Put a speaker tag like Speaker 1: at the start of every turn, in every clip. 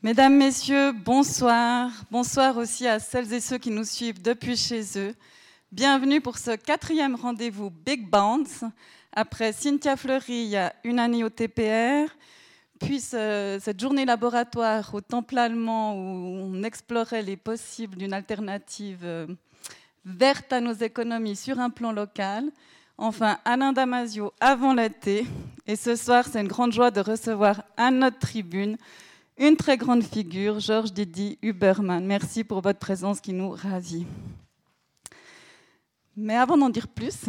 Speaker 1: Mesdames, Messieurs, bonsoir. Bonsoir aussi à celles et ceux qui nous suivent depuis chez eux. Bienvenue pour ce quatrième rendez-vous Big Bounce. Après Cynthia Fleury, il y a une année au TPR, puis cette journée laboratoire au Temple allemand où on explorait les possibles d'une alternative euh, verte à nos économies sur un plan local. Enfin, Alain Damasio avant l'été. Et ce soir, c'est une grande joie de recevoir à notre tribune une très grande figure, Georges Didi Huberman. Merci pour votre présence qui nous ravit. Mais avant d'en dire plus,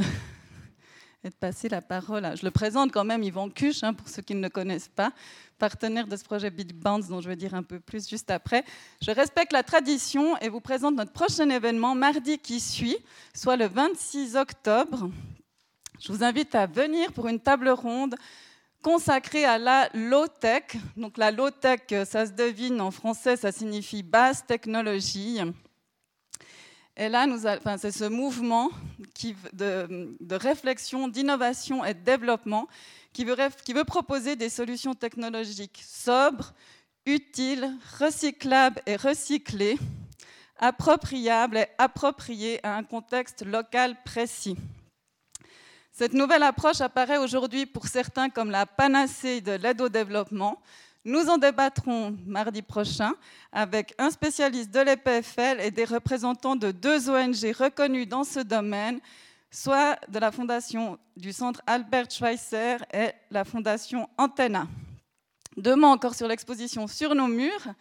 Speaker 1: et de passer la parole à... Je le présente quand même, Yvan Cuche, hein, pour ceux qui ne le connaissent pas, partenaire de ce projet Big Bounce, dont je vais dire un peu plus juste après. Je respecte la tradition et vous présente notre prochain événement mardi qui suit, soit le 26 octobre. Je vous invite à venir pour une table ronde consacré à la low-tech. Donc la low-tech, ça se devine en français, ça signifie basse technologie. Et là, c'est ce mouvement qui, de, réflexion, d'innovation et de développement qui veut proposer des solutions technologiques sobres, utiles, recyclables et recyclées, appropriables et appropriées à un contexte local précis. Cette nouvelle approche apparaît aujourd'hui pour certains comme la panacée de l'aide au développement. Nous en débattrons mardi prochain avec un spécialiste de l'EPFL et des représentants de deux ONG reconnues dans ce domaine, soit de la fondation du centre Albert Schweitzer et la fondation Antenna. Mots encore sur l'exposition sur nos murs.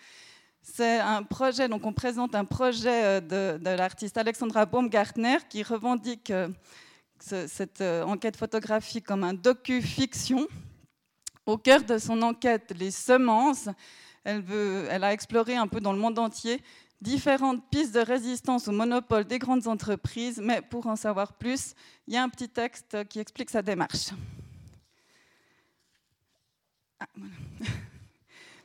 Speaker 1: C'est un projet, donc on présente un projet de, de l'artiste Alexandra Baumgartner qui revendique euh, cette euh, enquête photographique comme un docu-fiction. Au cœur de son enquête, les semences, elle, veut, elle a exploré un peu dans le monde entier différentes pistes de résistance au monopole des grandes entreprises, mais pour en savoir plus, il y a un petit texte qui explique sa démarche. Ah,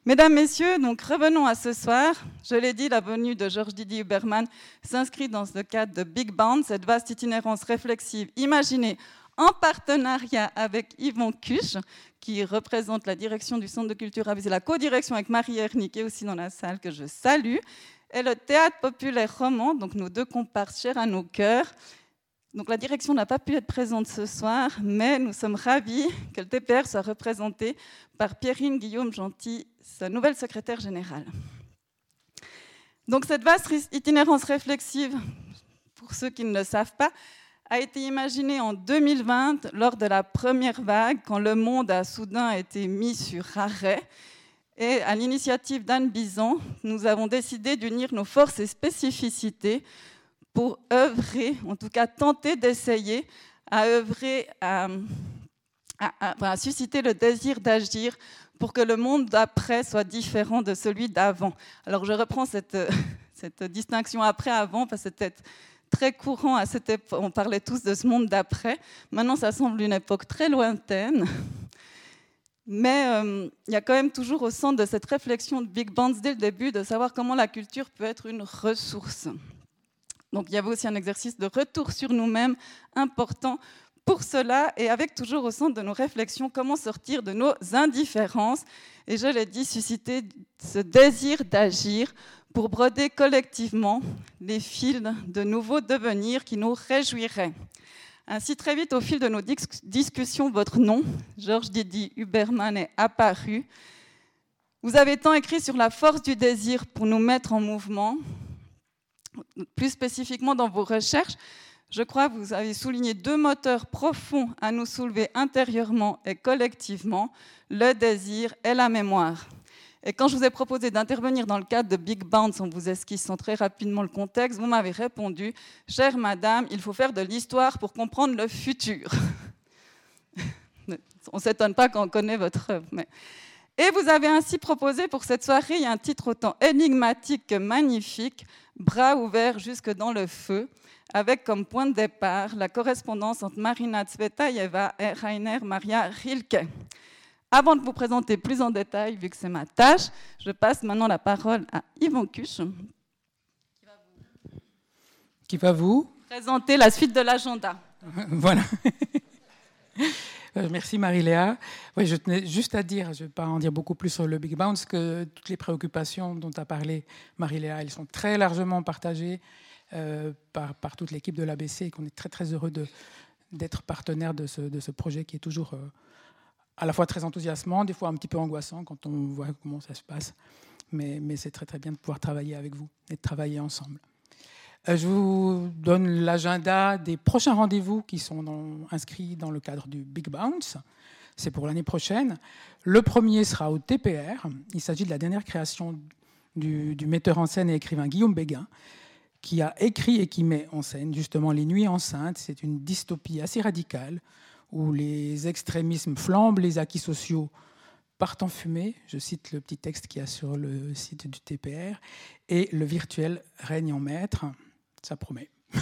Speaker 1: Mesdames, Messieurs, donc revenons à ce soir. Je l'ai dit, la venue de Georges Didier Huberman s'inscrit dans le cadre de Big Band, cette vaste itinérance réflexive imaginée en partenariat avec Yvon Cuche, qui représente la direction du Centre de culture à la co-direction avec Marie qui est aussi dans la salle, que je salue, et le Théâtre populaire roman, donc nos deux comparses chers à nos cœurs, donc la direction n'a pas pu être présente ce soir, mais nous sommes ravis que le TPR soit représenté par Pierrine Guillaume Gentil, sa nouvelle secrétaire générale. Donc cette vaste itinérance réflexive, pour ceux qui ne le savent pas, a été imaginée en 2020 lors de la première vague, quand le monde a soudain été mis sur arrêt. Et à l'initiative d'Anne Bison, nous avons décidé d'unir nos forces et spécificités pour œuvrer, en tout cas tenter d'essayer à œuvrer, à, susciter le désir d'agir pour que le monde d'après soit différent de celui d'avant. Alors je reprends cette, cette distinction après-avant parce que c'était très courant à cette époque. On parlait tous de ce monde d'après. Maintenant, ça semble une époque très lointaine. Mais euh, il y a quand même toujours au centre de cette réflexion de Big Bands dès le début de savoir comment la culture peut être une ressource. Donc il y avait aussi un exercice de retour sur nous-mêmes important pour cela et avec toujours au centre de nos réflexions comment sortir de nos indifférences et je l'ai dit, susciter ce désir d'agir pour broder collectivement les fils de nouveaux devenirs qui nous réjouiraient. Ainsi, très vite, au fil de nos discussions, votre nom, Georges Didi Huberman, est apparu. Vous avez tant écrit sur la force du désir pour nous mettre en mouvement, plus spécifiquement dans vos recherches, je crois que vous avez souligné deux moteurs profonds à nous soulever intérieurement et collectivement, le désir et la mémoire. Et quand je vous ai proposé d'intervenir dans le cadre de Big Bounce, on vous esquissant très rapidement le contexte, vous m'avez répondu, chère madame, il faut faire de l'histoire pour comprendre le futur. on ne s'étonne pas quand on connaît votre œuvre. Mais... Et vous avez ainsi proposé pour cette soirée un titre autant énigmatique que magnifique, Bras ouverts jusque dans le feu, avec comme point de départ la correspondance entre Marina Tsvetaeva et Rainer Maria Rilke. Avant de vous présenter plus en détail, vu que c'est ma tâche, je passe maintenant la parole à Yvon Cuche.
Speaker 2: Qui va vous?
Speaker 1: Présenter la suite de l'agenda.
Speaker 2: voilà. Euh, merci Marie-Léa. Oui, je tenais juste à dire, je ne vais pas en dire beaucoup plus sur le Big Bounce, que toutes les préoccupations dont a parlé Marie-Léa, elles sont très largement partagées euh, par, toute l'équipe de l'ABC et qu'on est très très heureux d'être partenaire de ce, de ce, projet qui est toujours euh, à la fois très enthousiasmant, des fois un petit peu angoissant quand on voit comment ça se passe. Mais, mais c'est très très bien de pouvoir travailler avec vous et de travailler ensemble. Euh, je vous donne l'agenda des prochains rendez-vous qui sont inscrits dans le cadre du Big Bounce. C'est pour l'année prochaine. Le premier sera au TPR. Il s'agit de la dernière création du, metteur en scène et écrivain Guillaume Béguin, qui a écrit et qui met en scène justement Les Nuits Enceintes. C'est une dystopie assez radicale où les extrémismes flambent, les acquis sociaux partent en fumée. Je cite le petit texte qu'il y a sur le site du TPR. Et le virtuel règne en maître ça promet.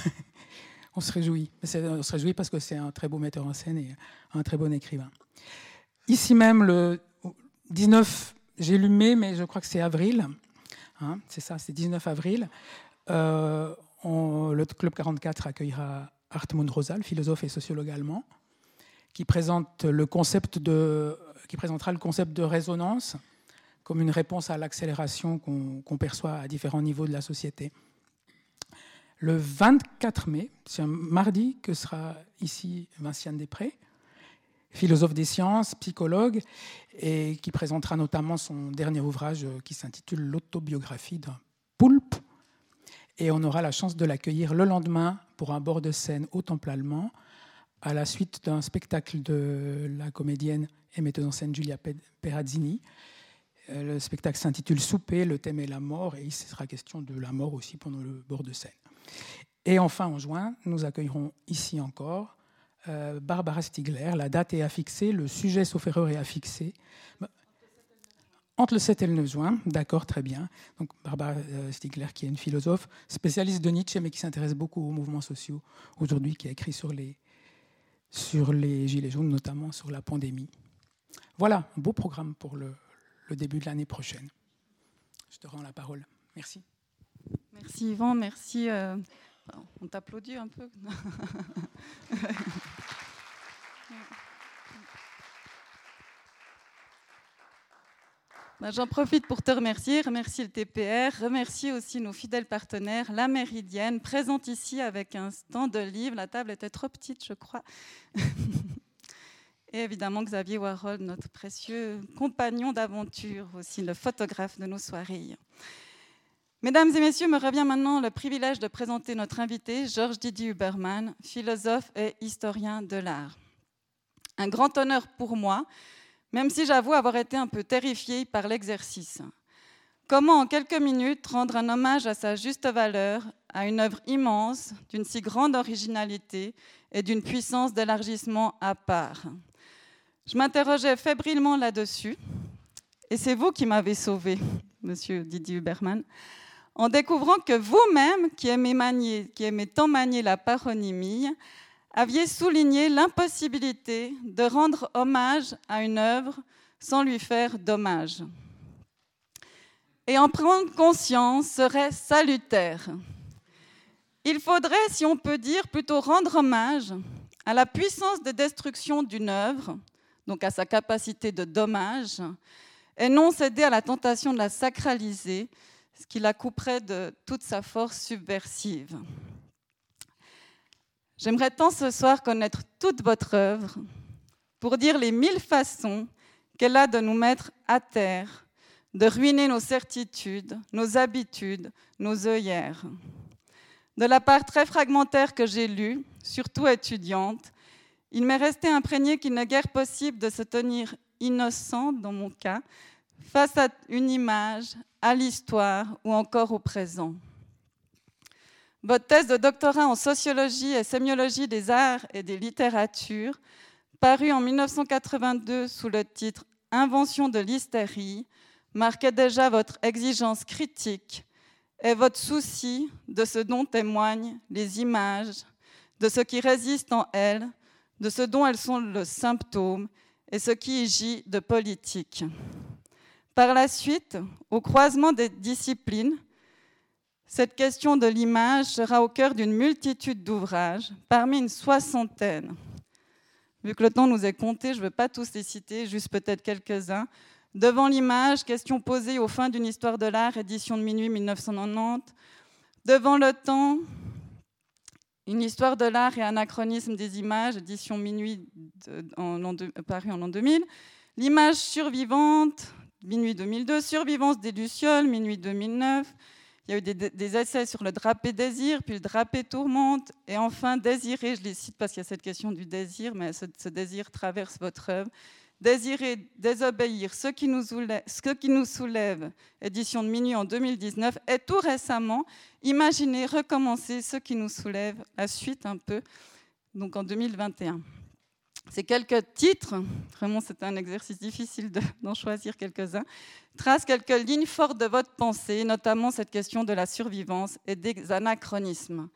Speaker 2: on se réjouit. On se réjouit parce que c'est un très beau metteur en scène et un très bon écrivain. Ici même, le 19, j'ai lu mai, mais je crois que c'est avril. Hein, c'est ça, c'est 19 avril. Euh, le Club 44 accueillera Hartmut Rosal, philosophe et sociologue allemand, qui, présente le concept de, qui présentera le concept de résonance comme une réponse à l'accélération qu'on perçoit à différents niveaux de la société le 24 mai, c'est un mardi, que sera ici Vinciane Després, philosophe des sciences, psychologue, et qui présentera notamment son dernier ouvrage qui s'intitule L'autobiographie d'un poulpe. Et on aura la chance de l'accueillir le lendemain pour un bord de scène au Temple allemand, à la suite d'un spectacle de la comédienne et metteuse en scène Giulia Perazzini. Euh, le spectacle s'intitule Souper, le thème est la mort, et il sera question de la mort aussi pendant le bord de scène. Et enfin, en juin, nous accueillerons ici encore euh, Barbara Stigler. La date est affixée, le sujet, sauf erreur, est affixé. Entre le 7 et le 9 juin, d'accord, très bien. Donc Barbara euh, Stigler, qui est une philosophe spécialiste de Nietzsche, mais qui s'intéresse beaucoup aux mouvements sociaux aujourd'hui, qui a écrit sur les, sur les Gilets jaunes, notamment sur la pandémie. Voilà, beau programme pour le début de l'année prochaine. Je te rends la parole. Merci.
Speaker 1: Merci Yvan, merci. Euh, on t'applaudit un peu. Ben, j'en profite pour te remercier, remercier le TPR, remercier aussi nos fidèles partenaires, la Méridienne, présente ici avec un stand de livres. La table était trop petite, je crois. Et évidemment Xavier Warhol, notre précieux compagnon d'aventure, aussi le photographe de nos soirées. Mesdames et messieurs, me revient maintenant le privilège de présenter notre invité, Georges Didier Huberman, philosophe et historien de l'art. Un grand honneur pour moi, même si j'avoue avoir été un peu terrifiée par l'exercice. Comment en quelques minutes rendre un hommage à sa juste valeur, à une œuvre immense, d'une si grande originalité et d'une puissance d'élargissement à part? Je m'interrogeais fébrilement là-dessus, et c'est vous qui m'avez sauvé, monsieur Didier Huberman en découvrant que vous-même, qui aimez, tant manier la paronymie, aviez souligné l'impossibilité de rendre hommage à une œuvre sans lui faire dommage. Et en prendre conscience serait salutaire. Il faudrait, si on peut dire, plutôt rendre hommage à la puissance de destruction d'une œuvre, donc à sa capacité de dommage, et non céder à la tentation de la sacraliser ce qui la couperait de toute sa force subversive. J'aimerais tant ce soir connaître toute votre œuvre pour dire les mille façons qu'elle a de nous mettre à terre, de ruiner nos certitudes, nos habitudes, nos œillères. De la part très fragmentaire que j'ai lue, surtout étudiante, il m'est resté imprégné qu'il n'est guère possible de se tenir innocent, dans mon cas, face à une image, à l'histoire ou encore au présent. Votre thèse de doctorat en sociologie et sémiologie des arts et des littératures, parue en 1982 sous le titre Invention de l'hystérie, marquait déjà votre exigence critique et votre souci de ce dont témoignent les images, de ce qui résiste en elles, de ce dont elles sont le symptôme et ce qui y gît de politique. Par la suite, au croisement des disciplines, cette question de l'image sera au cœur d'une multitude d'ouvrages, parmi une soixantaine. Vu que le temps nous est compté, je ne veux pas tous les citer, juste peut-être quelques-uns. Devant l'image, question posée au fin d'une histoire de l'art, édition de minuit 1990. Devant le temps, une histoire de l'art et anachronisme des images, édition minuit en, Paris en l'an 2000. L'image survivante, minuit 2002. Survivance des Lucioles, minuit 2009. Il y a eu des, essais sur le drapé désir, puis le drapé tourmente, et enfin désirer, je les cite parce qu'il y a cette question du désir, mais ce désir traverse votre œuvre désirer désobéir, ce qui, nous soulève, édition de minuit en 2019, et tout récemment, imaginer recommencer ce qui nous soulève, la suite un peu, donc en 2021. Ces quelques titres, vraiment c'est un exercice difficile d'en choisir quelques-uns, tracent quelques lignes fortes de votre pensée, notamment cette question de la survivance et des anachronismes.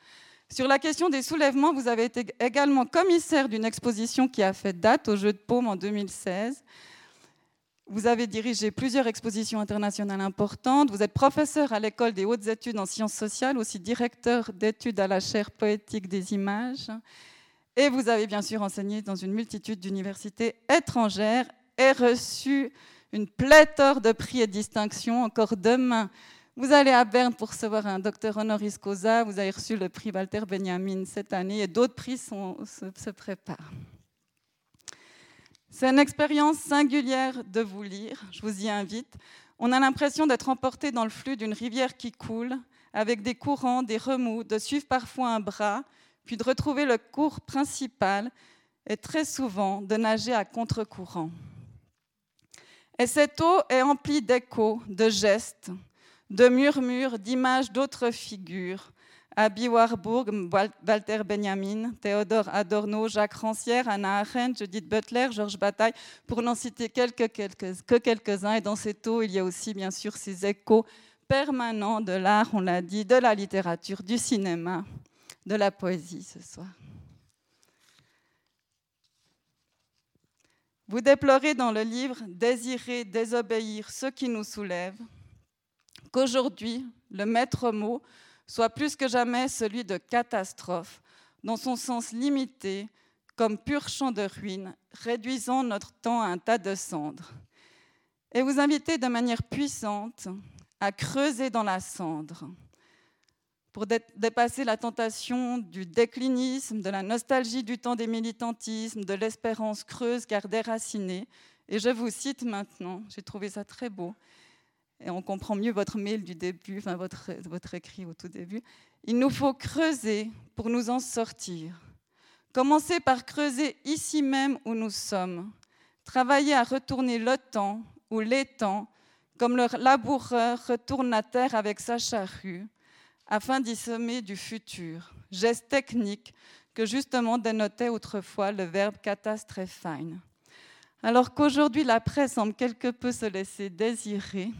Speaker 1: Sur la question des soulèvements, vous avez été également commissaire d'une exposition qui a fait date au Jeu de Paume en 2016. Vous avez dirigé plusieurs expositions internationales importantes. Vous êtes professeur à l'école des hautes études en sciences sociales, aussi directeur d'études à la chaire poétique des images. Et vous avez bien sûr enseigné dans une multitude d'universités étrangères et reçu une pléthore de prix et distinctions. Encore demain, vous allez à Berne pour recevoir un docteur honoris causa. Vous avez reçu le prix Walter Benjamin cette année et d'autres prix se, préparent. C'est une expérience singulière de vous lire. Je vous y invite. On a l'impression d'être emporté dans le flux d'une rivière qui coule, avec des courants, des remous, de suivre parfois un bras, puis de retrouver le cours principal et très souvent de nager à contre-courant. Et cette eau est emplie d'échos, de gestes, de murmures, d'images d'autres figures. Abby Warburg, Walter Benjamin, Théodore Adorno, Jacques Rancière, Anna Arendt, Judith Butler, Georges Bataille, pour n'en citer que quelques-uns. Et dans cette eau, il y a aussi bien sûr ces échos permanents de l'art, on l'a dit, de la littérature, du cinéma, de la poésie ce soir. Vous déplorez dans le livre Désirer, désobéir, ce qui nous soulève qu'aujourd'hui, le maître mot soit plus que jamais celui de catastrophe, dans son sens limité, comme pur champ de ruines, réduisant notre temps à un tas de cendres. Et vous invitez de manière puissante à creuser dans la cendre pour dépasser la tentation du déclinisme, de la nostalgie du temps des militantismes, de l'espérance creuse car déracinée. Et je vous cite maintenant, j'ai trouvé ça très beau, et on comprend mieux votre mail du début, enfin votre, votre écrit au tout début. Il nous faut creuser pour nous en sortir. Commencer par creuser ici même où nous sommes. Travailler à retourner le temps ou les temps, comme le laboureur retourne la terre avec sa charrue, afin d'y semer du futur. Geste technique que justement dénotait autrefois le verbe catastrophe. Alors qu'aujourd'hui la presse semble quelque peu se laisser désirer,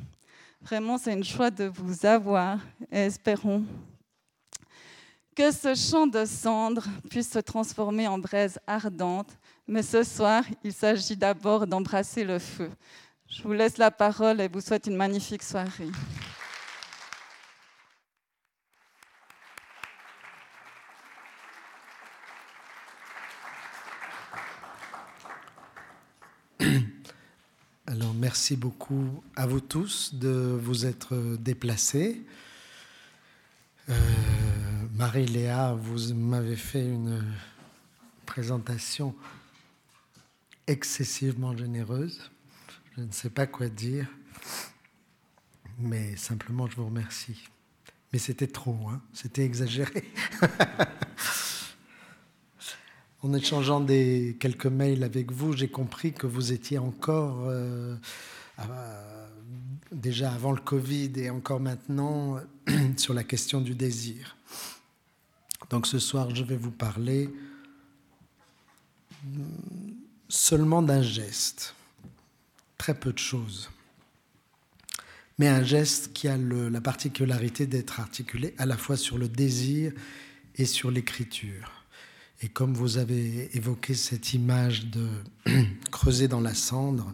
Speaker 1: Vraiment, c'est une joie de vous avoir et espérons que ce champ de cendres puisse se transformer en braise ardente. Mais ce soir, il s'agit d'abord d'embrasser le feu. Je vous laisse la parole et vous souhaite une magnifique soirée.
Speaker 3: Alors merci beaucoup à vous tous de vous être déplacés. Euh, Marie-Léa, vous m'avez fait une présentation excessivement généreuse. Je ne sais pas quoi dire, mais simplement je vous remercie. Mais c'était trop, hein c'était exagéré. En échangeant quelques mails avec vous, j'ai compris que vous étiez encore, euh, déjà avant le Covid et encore maintenant, sur la question du désir. Donc ce soir, je vais vous parler seulement d'un geste, très peu de choses, mais un geste qui a la particularité d'être articulé à la fois sur le désir et sur l'écriture. Et comme vous avez évoqué cette image de creuser dans la cendre,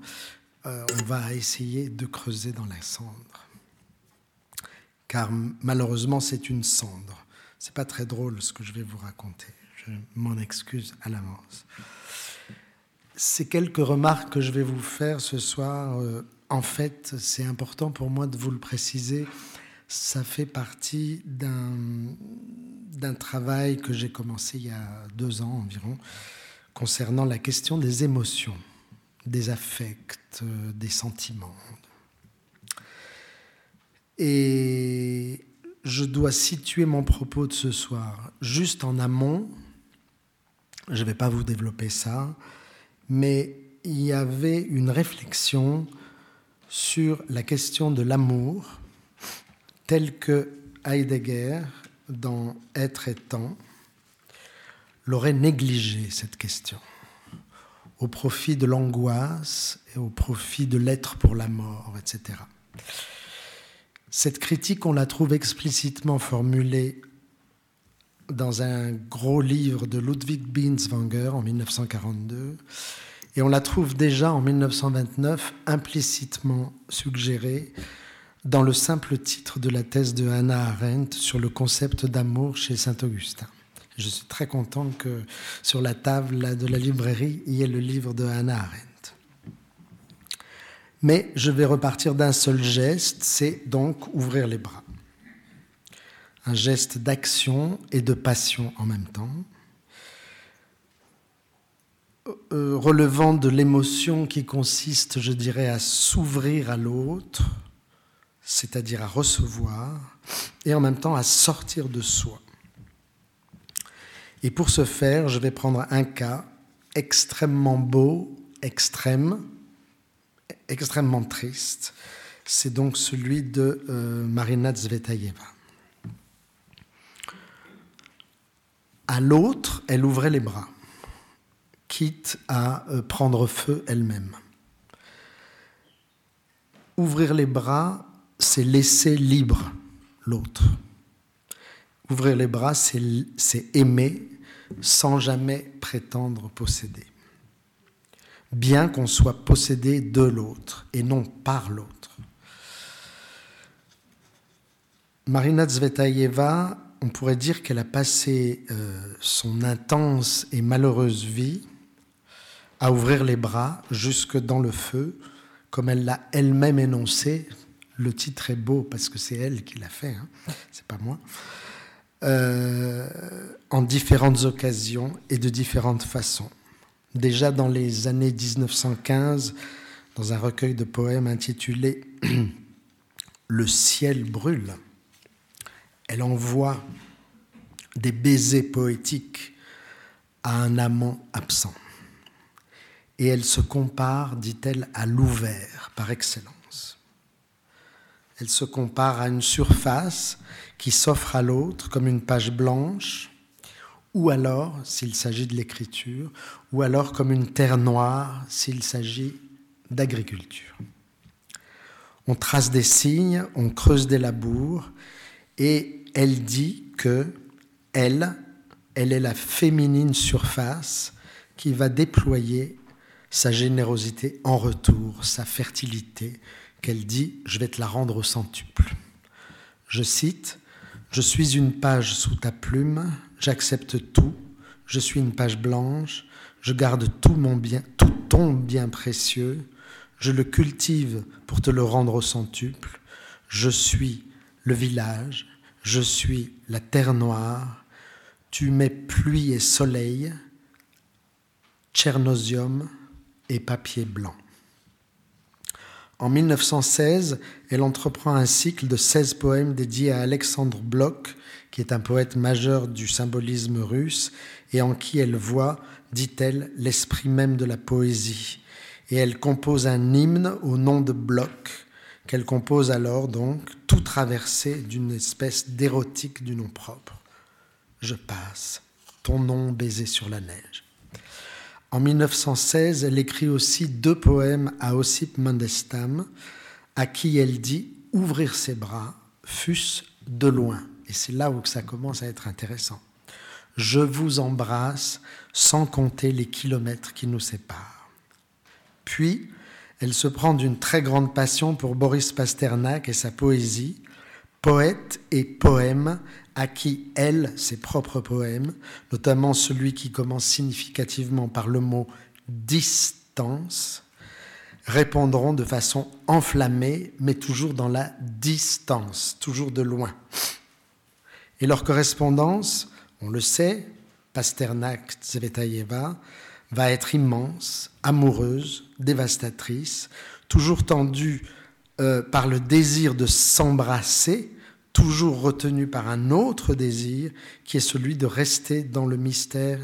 Speaker 3: euh, on va essayer de creuser dans la cendre. Car malheureusement, c'est une cendre. C'est pas très drôle ce que je vais vous raconter. Je m'en excuse à l'avance. ces quelques remarques que je vais vous faire ce soir, euh, en fait, c'est important pour moi de vous le préciser, ça fait partie d'un travail que j'ai commencé il y a deux ans environ, concernant la question des émotions, des affects, euh, des sentiments. Et je dois situer mon propos de ce soir juste en amont. Je ne vais pas vous développer ça, mais il y avait une réflexion sur la question de l'amour, telle que Heidegger, dans Être et temps, l'aurait négligé, cette question, au profit de l'angoisse et au profit de l'être pour la mort, etc. Cette critique, on la trouve explicitement formulée dans un gros livre de Ludwig Binswanger en 1942, et on la trouve déjà en 1929 implicitement suggérée dans le simple titre de la thèse de Hannah Arendt sur le concept d'amour chez Saint-Augustin. Je suis très content que sur la table de la librairie, il y ait le livre de Hannah Arendt. Mais je vais repartir d'un seul geste, c'est donc ouvrir les bras. Un geste d'action et de passion en même temps, euh, relevant de l'émotion qui consiste, je dirais, à s'ouvrir à l'autre, c'est-à-dire à recevoir, et en même temps à sortir de soi. Et pour ce faire, je vais prendre un cas extrêmement beau, extrême, extrêmement triste. C'est donc celui de euh, Marina Zvetaeva. À l'autre, elle ouvrait les bras, quitte à euh, prendre feu elle-même. Ouvrir les bras, c'est laisser libre l'autre. Ouvrir les bras, c'est aimer sans jamais prétendre posséder bien qu'on soit possédé de l'autre et non par l'autre. Marina Zvetaeva, on pourrait dire qu'elle a passé euh, son intense et malheureuse vie à ouvrir les bras jusque dans le feu, comme elle l'a elle-même énoncé. Le titre est beau parce que c'est elle qui l'a fait, hein, c'est pas moi. Euh, en différentes occasions et de différentes façons. Déjà dans les années 1915, dans un recueil de poèmes intitulé Le ciel brûle, elle envoie des baisers poétiques à un amant absent. Et elle se compare, dit-elle, à l'ouvert par excellence. Elle se compare à une surface qui s'offre à l'autre comme une page blanche ou alors, s'il s'agit de l'écriture, ou alors comme une terre noire s'il s'agit d'agriculture. On trace des signes, on creuse des labours, et elle dit que elle, elle est la féminine surface qui va déployer sa générosité en retour, sa fertilité, qu'elle dit, je vais te la rendre au centuple. Je cite, Je suis une page sous ta plume, j'accepte tout, je suis une page blanche, je garde tout mon bien, tout ton bien précieux, je le cultive pour te le rendre au centuple, je suis le village, je suis la terre noire, tu mets pluie et soleil, tchernosium et papier blanc. En 1916, elle entreprend un cycle de 16 poèmes dédiés à Alexandre Bloch, qui est un poète majeur du symbolisme russe et en qui elle voit, dit-elle, l'esprit même de la poésie. Et elle compose un hymne au nom de Bloch, qu'elle compose alors donc, tout traversé d'une espèce d'érotique du nom propre. Je passe, ton nom baisé sur la neige. En 1916, elle écrit aussi deux poèmes à Ossip Mandestam, à qui elle dit Ouvrir ses bras, fût-ce de loin. Et c'est là où ça commence à être intéressant. Je vous embrasse sans compter les kilomètres qui nous séparent. Puis, elle se prend d'une très grande passion pour Boris Pasternak et sa poésie, poète et poème à qui elle, ses propres poèmes, notamment celui qui commence significativement par le mot distance répondront de façon enflammée, mais toujours dans la distance, toujours de loin. Et leur correspondance, on le sait, Pasternak, Zvetaeva, va être immense, amoureuse, dévastatrice, toujours tendue euh, par le désir de s'embrasser, toujours retenue par un autre désir qui est celui de rester dans le mystère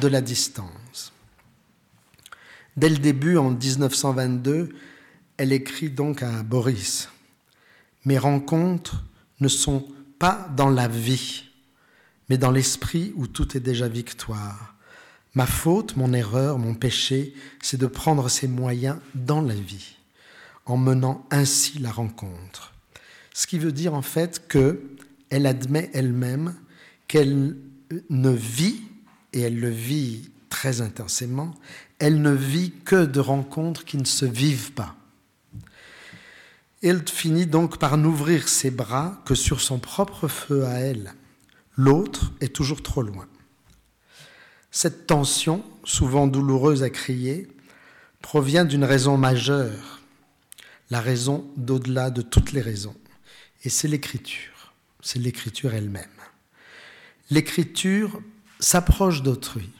Speaker 3: de la distance. Dès le début, en 1922, elle écrit donc à Boris, Mes rencontres ne sont pas dans la vie, mais dans l'esprit où tout est déjà victoire. Ma faute, mon erreur, mon péché, c'est de prendre ces moyens dans la vie, en menant ainsi la rencontre. Ce qui veut dire en fait qu'elle admet elle-même qu'elle ne vit, et elle le vit très intensément, elle ne vit que de rencontres qui ne se vivent pas. Elle finit donc par n'ouvrir ses bras que sur son propre feu à elle. L'autre est toujours trop loin. Cette tension, souvent douloureuse à crier, provient d'une raison majeure, la raison d'au-delà de toutes les raisons. Et c'est l'écriture, c'est l'écriture elle-même. L'écriture s'approche d'autrui.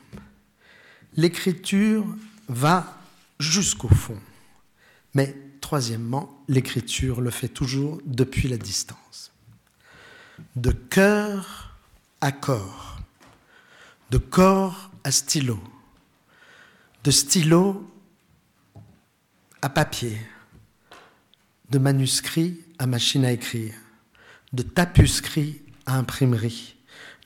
Speaker 3: L'écriture va jusqu'au fond. Mais troisièmement, l'écriture le fait toujours depuis la distance. De cœur à corps, de corps à stylo, de stylo à papier, de manuscrit à machine à écrire, de tapuscrit à imprimerie,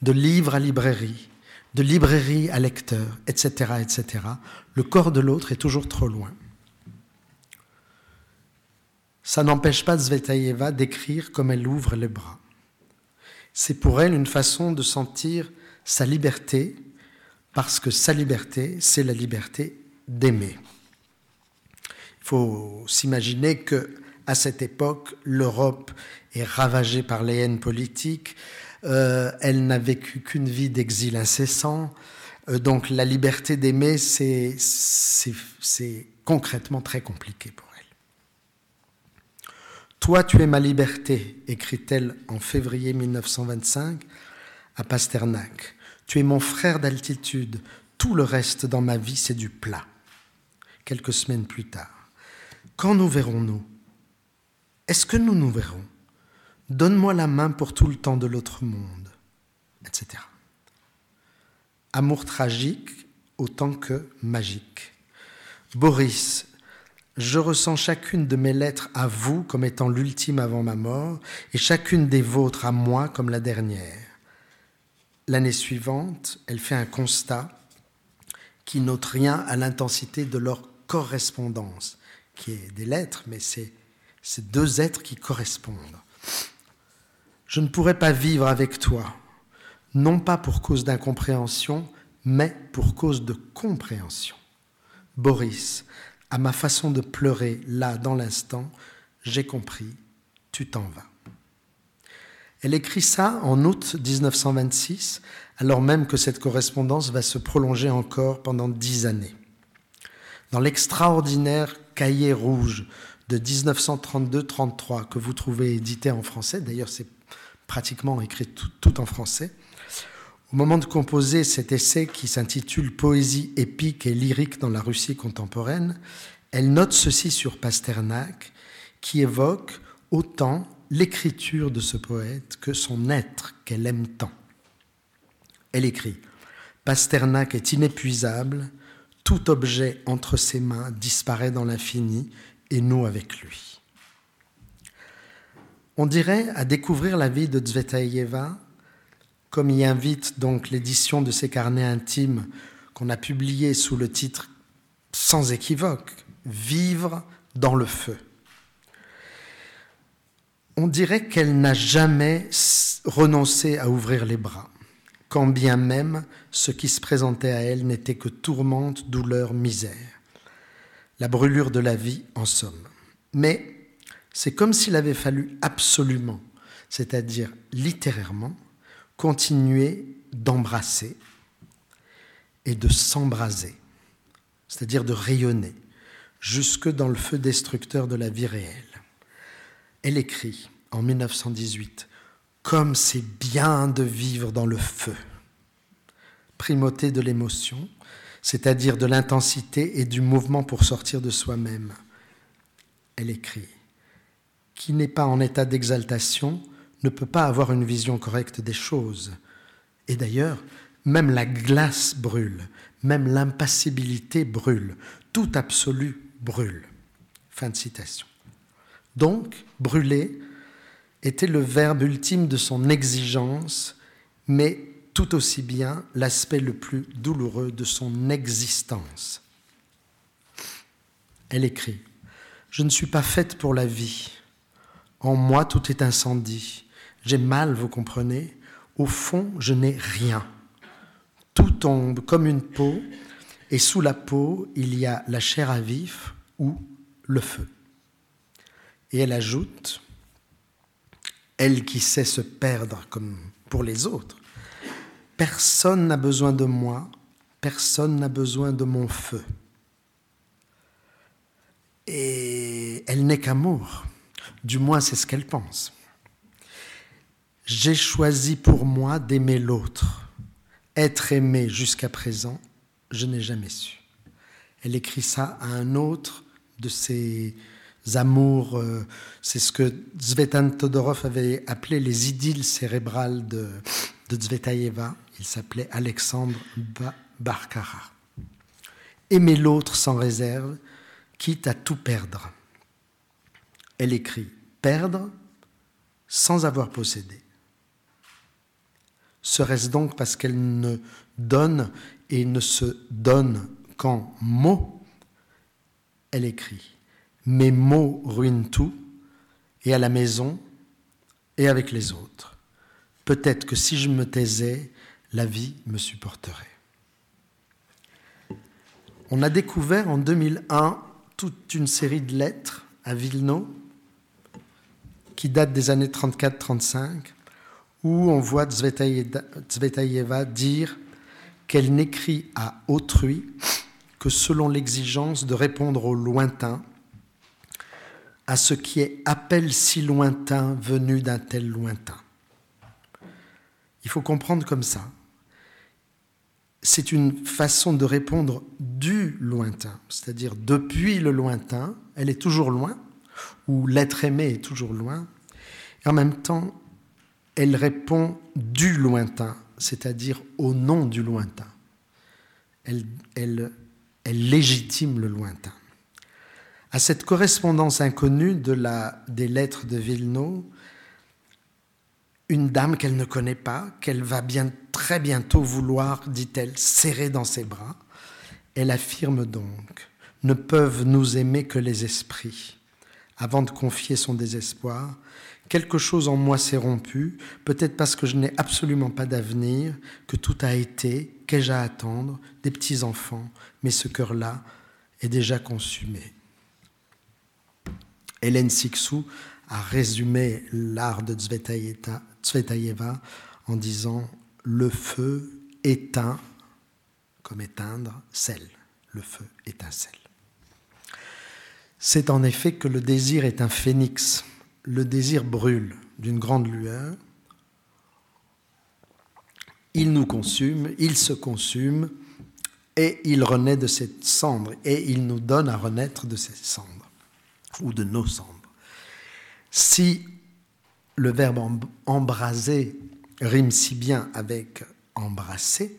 Speaker 3: de livre à librairie, de librairie à lecteur, etc., etc., le corps de l'autre est toujours trop loin. Ça n'empêche pas Zvetaeva d'écrire comme elle ouvre les bras. C'est pour elle une façon de sentir sa liberté, parce que sa liberté, c'est la liberté d'aimer. Il faut s'imaginer que à cette époque, l'Europe est ravagée par les haines politiques, euh, elle n'a vécu qu'une vie d'exil incessant. Euh, donc la liberté d'aimer, c'est concrètement très compliqué pour elle. Toi, tu es ma liberté, écrit-elle en février 1925 à Pasternak. Tu es mon frère d'altitude. Tout le reste dans ma vie, c'est du plat. Quelques semaines plus tard. Quand nous verrons-nous? Est-ce que nous nous verrons? Donne-moi la main pour tout le temps de l'autre monde, etc. Amour tragique autant que magique. Boris, je ressens chacune de mes lettres à vous comme étant l'ultime avant ma mort, et chacune des vôtres à moi comme la dernière. L'année suivante, elle fait un constat qui n'ôte rien à l'intensité de leur correspondance, qui est des lettres, mais c'est ces deux êtres qui correspondent. Je ne pourrais pas vivre avec toi, non pas pour cause d'incompréhension, mais pour cause de compréhension. Boris, à ma façon de pleurer là, dans l'instant, j'ai compris, tu t'en vas. Elle écrit ça en août 1926, alors même que cette correspondance va se prolonger encore pendant dix années. Dans l'extraordinaire cahier rouge de 1932-33 que vous trouvez édité en français, d'ailleurs c'est pratiquement écrit tout, en français. Au moment de composer cet essai qui s'intitule Poésie épique et lyrique dans la Russie contemporaine, elle note ceci sur Pasternak, qui évoque autant l'écriture de ce poète que son être qu'elle aime tant. Elle écrit Pasternak est inépuisable, tout objet entre ses mains disparaît dans l'infini, et nous avec lui. On dirait à découvrir la vie de Zvetaïeva, comme y invite donc l'édition de ses carnets intimes qu'on a publié sous le titre sans équivoque, Vivre dans le feu. On dirait qu'elle n'a jamais renoncé à ouvrir les bras, quand bien même ce qui se présentait à elle n'était que tourmente, douleur, misère. La brûlure de la vie, en somme. Mais c'est comme s'il avait fallu absolument, c'est-à-dire littérairement, continuer d'embrasser et de s'embraser. c'est-à-dire de rayonner, jusque dans le feu destructeur de la vie réelle. Elle écrit en 1918 Comme c'est bien de vivre dans le feu. Primauté de l'émotion, c'est-à-dire de l'intensité et du mouvement pour sortir de soi-même. Elle écrit Qui n'est pas en état d'exaltation ne peut pas avoir une vision correcte des choses. Et d'ailleurs, même la glace brûle, même l'impassibilité brûle, tout absolu brûle. Fin de citation. Donc, brûler était le verbe ultime de son exigence, mais tout aussi bien l'aspect le plus douloureux de son existence. Elle écrit Je ne suis pas faite pour la vie. En moi, tout est incendie. J'ai mal, vous comprenez Au fond, je n'ai rien. Tout tombe comme une peau, et sous la peau, il y a la chair à vif ou le feu. Et elle ajoute, elle qui sait se perdre comme pour les autres, personne n'a besoin de moi, personne n'a besoin de mon feu. Et elle n'est qu'amour, du moins c'est ce qu'elle pense. J'ai choisi pour moi d'aimer l'autre. Être aimé jusqu'à présent, je n'ai jamais su. Elle écrit ça à un autre de ses amours. Euh, c'est ce que Zvetan Todorov avait appelé les idylles cérébrales de, de Zvetaeva. Il s'appelait Alexandre Barkara. Aimer l'autre sans réserve, quitte à tout perdre. Elle écrit Perdre sans avoir possédé. Serait-ce donc parce qu'elle ne donne et ne se donne qu'en mots? Elle écrit Mes mots ruinent tout, et à la maison, et avec les autres. Peut-être que si je me taisais, la vie me supporterait. On a découvert en 2001 toute une série de lettres à Vilno qui datent des années 34-35 où on voit Zvetaïeva dire qu'elle n'écrit à autrui que selon l'exigence de répondre au lointain, à ce qui est appel si lointain venu d'un tel lointain. Il faut comprendre comme ça. C'est une façon de répondre du lointain, c'est-à-dire depuis le lointain, elle est toujours loin, ou l'être aimé est toujours loin, et en même temps, elle répond du lointain, c'est-à-dire au nom du lointain. Elle, légitime le lointain. À cette correspondance inconnue des lettres de Vilno, une dame qu'elle ne connaît pas, qu'elle va bien, très bientôt vouloir, dit-elle, serrer dans ses bras, elle affirme donc Ne peuvent nous aimer que les esprits. Avant de confier son désespoir, Quelque chose en moi s'est rompu, peut-être parce que je n'ai absolument pas d'avenir, que tout a été, qu'ai-je à attendre, des petits-enfants, mais ce cœur-là est déjà consumé. Hélène Sixou a résumé l'art de En disant Le feu éteint, comme éteindre, sel. Le feu étincelle. C'est en effet que le désir est un phénix le désir brûle d'une grande lueur, il nous consume, il se consume, et il renaît de cette cendre, et il nous donne à renaître de ces cendres, ou de nos cendres. Si le verbe embraser rime si bien avec embrasser,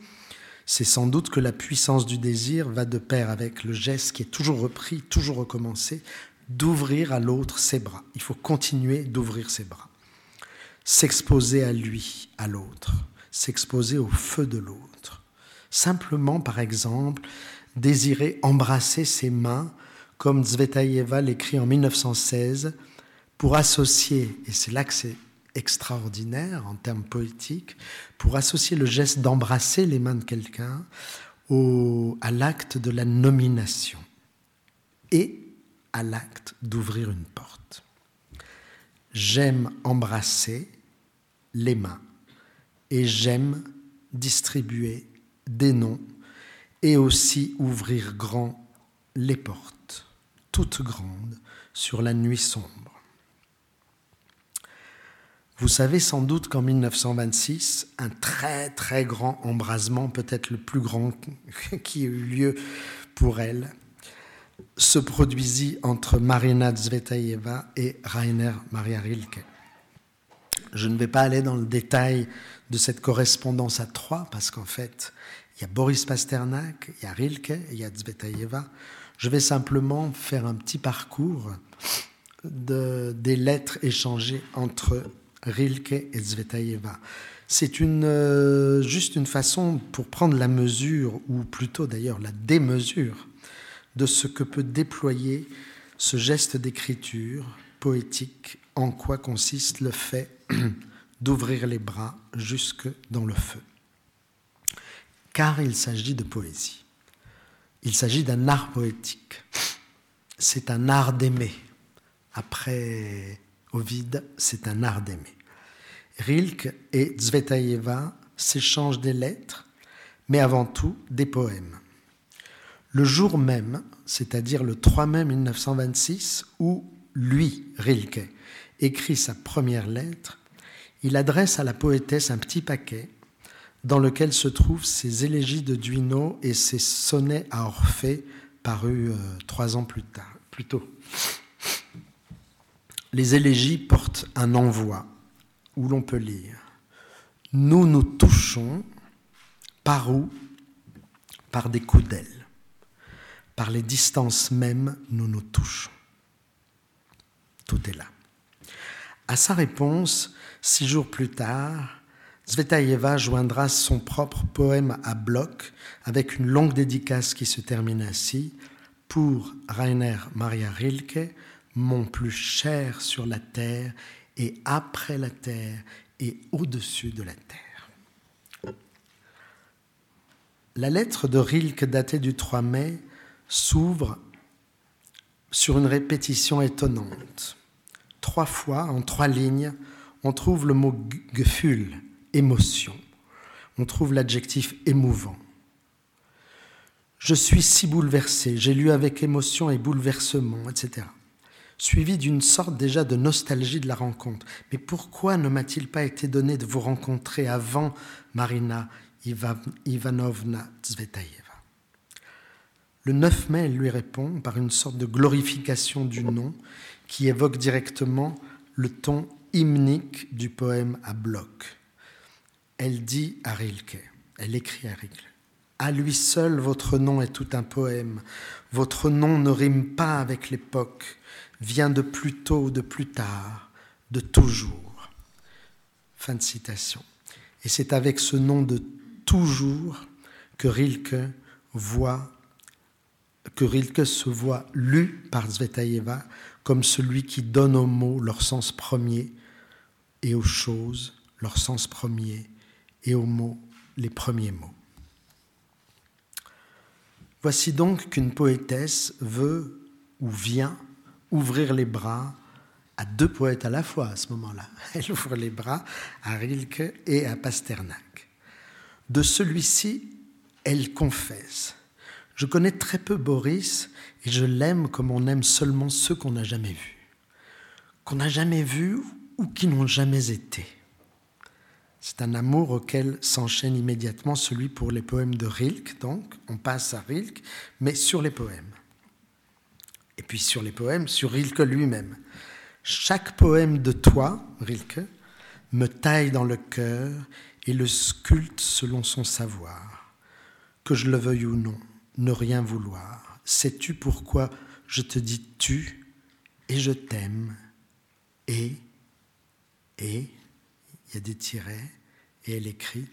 Speaker 3: c'est sans doute que la puissance du désir va de pair avec le geste qui est toujours repris, toujours recommencé, d'ouvrir à l'autre ses bras. Il faut continuer d'ouvrir ses bras. S'exposer à lui, à l'autre. S'exposer au feu de l'autre. Simplement, par exemple, désirer embrasser ses mains, comme Zvetaïeva l'écrit en 1916, pour associer, et c'est là que c'est extraordinaire en termes poétiques, pour associer le geste d'embrasser les mains de quelqu'un à l'acte de la nomination. Et à l'acte d'ouvrir une porte. J'aime embrasser les mains et j'aime distribuer des noms et aussi ouvrir grand les portes, toutes grandes, sur la nuit sombre. Vous savez sans doute qu'en 1926, un très très grand embrasement, peut-être le plus grand qui ait eu lieu pour elle, se produisit entre Marina Zvetaeva et Rainer Maria Rilke. Je ne vais pas aller dans le détail de cette correspondance à trois, parce qu'en fait, il y a Boris Pasternak, il y a Rilke il y a Zvetaeva. Je vais simplement faire un petit parcours de, des lettres échangées entre Rilke et Zvetaeva. C'est une, euh, juste une façon pour prendre la mesure, ou plutôt d'ailleurs la démesure, de ce que peut déployer ce geste d'écriture poétique, en quoi consiste le fait d'ouvrir les bras jusque dans le feu. Car il s'agit de poésie. Il s'agit d'un art poétique. C'est un art d'aimer. Après Ovide, c'est un art d'aimer. Rilke et Zvetaeva s'échangent des lettres, mais avant tout des poèmes. Le jour même, c'est-à-dire le 3 mai 1926, où lui, Rilke, écrit sa première lettre, il adresse à la poétesse un petit paquet dans lequel se trouvent ses élégies de Duino et ses sonnets à Orphée parus euh, trois ans plus, tard, plus tôt. Les élégies portent un envoi où l'on peut lire Nous nous touchons par où? Par des coups d'aile. Par les distances mêmes, nous nous touchons. Tout est là. À sa réponse, six jours plus tard, Zvetaeva joindra son propre poème à bloc avec une longue dédicace qui se termine ainsi pour Rainer Maria Rilke, mon plus cher sur la terre et après la terre et au-dessus de la terre. La lettre de Rilke datée du 3 mai s'ouvre sur une répétition étonnante. Trois fois, en trois lignes, on trouve le mot Gefühl, émotion. On trouve l'adjectif émouvant. Je suis si bouleversé, j'ai lu avec émotion et bouleversement, etc. Suivi d'une sorte déjà de nostalgie de la rencontre. Mais pourquoi ne m'a-t-il pas été donné de vous rencontrer avant Marina Ivanovna Zvetaeva Le 9 mai, elle lui répond par une sorte de glorification du nom qui évoque directement le ton hymnique du poème à bloc. Elle dit à Rilke, elle écrit à Rilke, à lui seul votre nom est tout un poème, votre nom ne rime pas avec l'époque, vient de plus tôt de plus tard, de toujours. Fin de citation. Et c'est avec ce nom de toujours que Rilke voit que Rilke se voit lu par Zvetaeva comme celui qui donne aux mots leur sens premier et aux choses leur sens premier et aux mots les premiers mots. Voici donc qu'une poétesse veut ou vient ouvrir les bras à deux poètes à la fois à ce moment-là. Elle ouvre les bras à Rilke et à Pasternak. De celui-ci, elle confesse. Je connais très peu Boris et je l'aime comme on aime seulement ceux qu'on n'a jamais vus. Qu'on n'a jamais vus ou qui n'ont jamais été. C'est un amour auquel s'enchaîne immédiatement celui pour les poèmes de Rilke, donc on passe à Rilke, mais sur les poèmes. Et puis sur les poèmes, sur Rilke lui-même. Chaque poème de toi, Rilke, me taille dans le cœur et le sculpte selon son savoir. Que je le veuille ou non, ne rien vouloir. Sais-tu pourquoi je te dis tu et je t'aime et, et, il y a des tirets, et elle écrit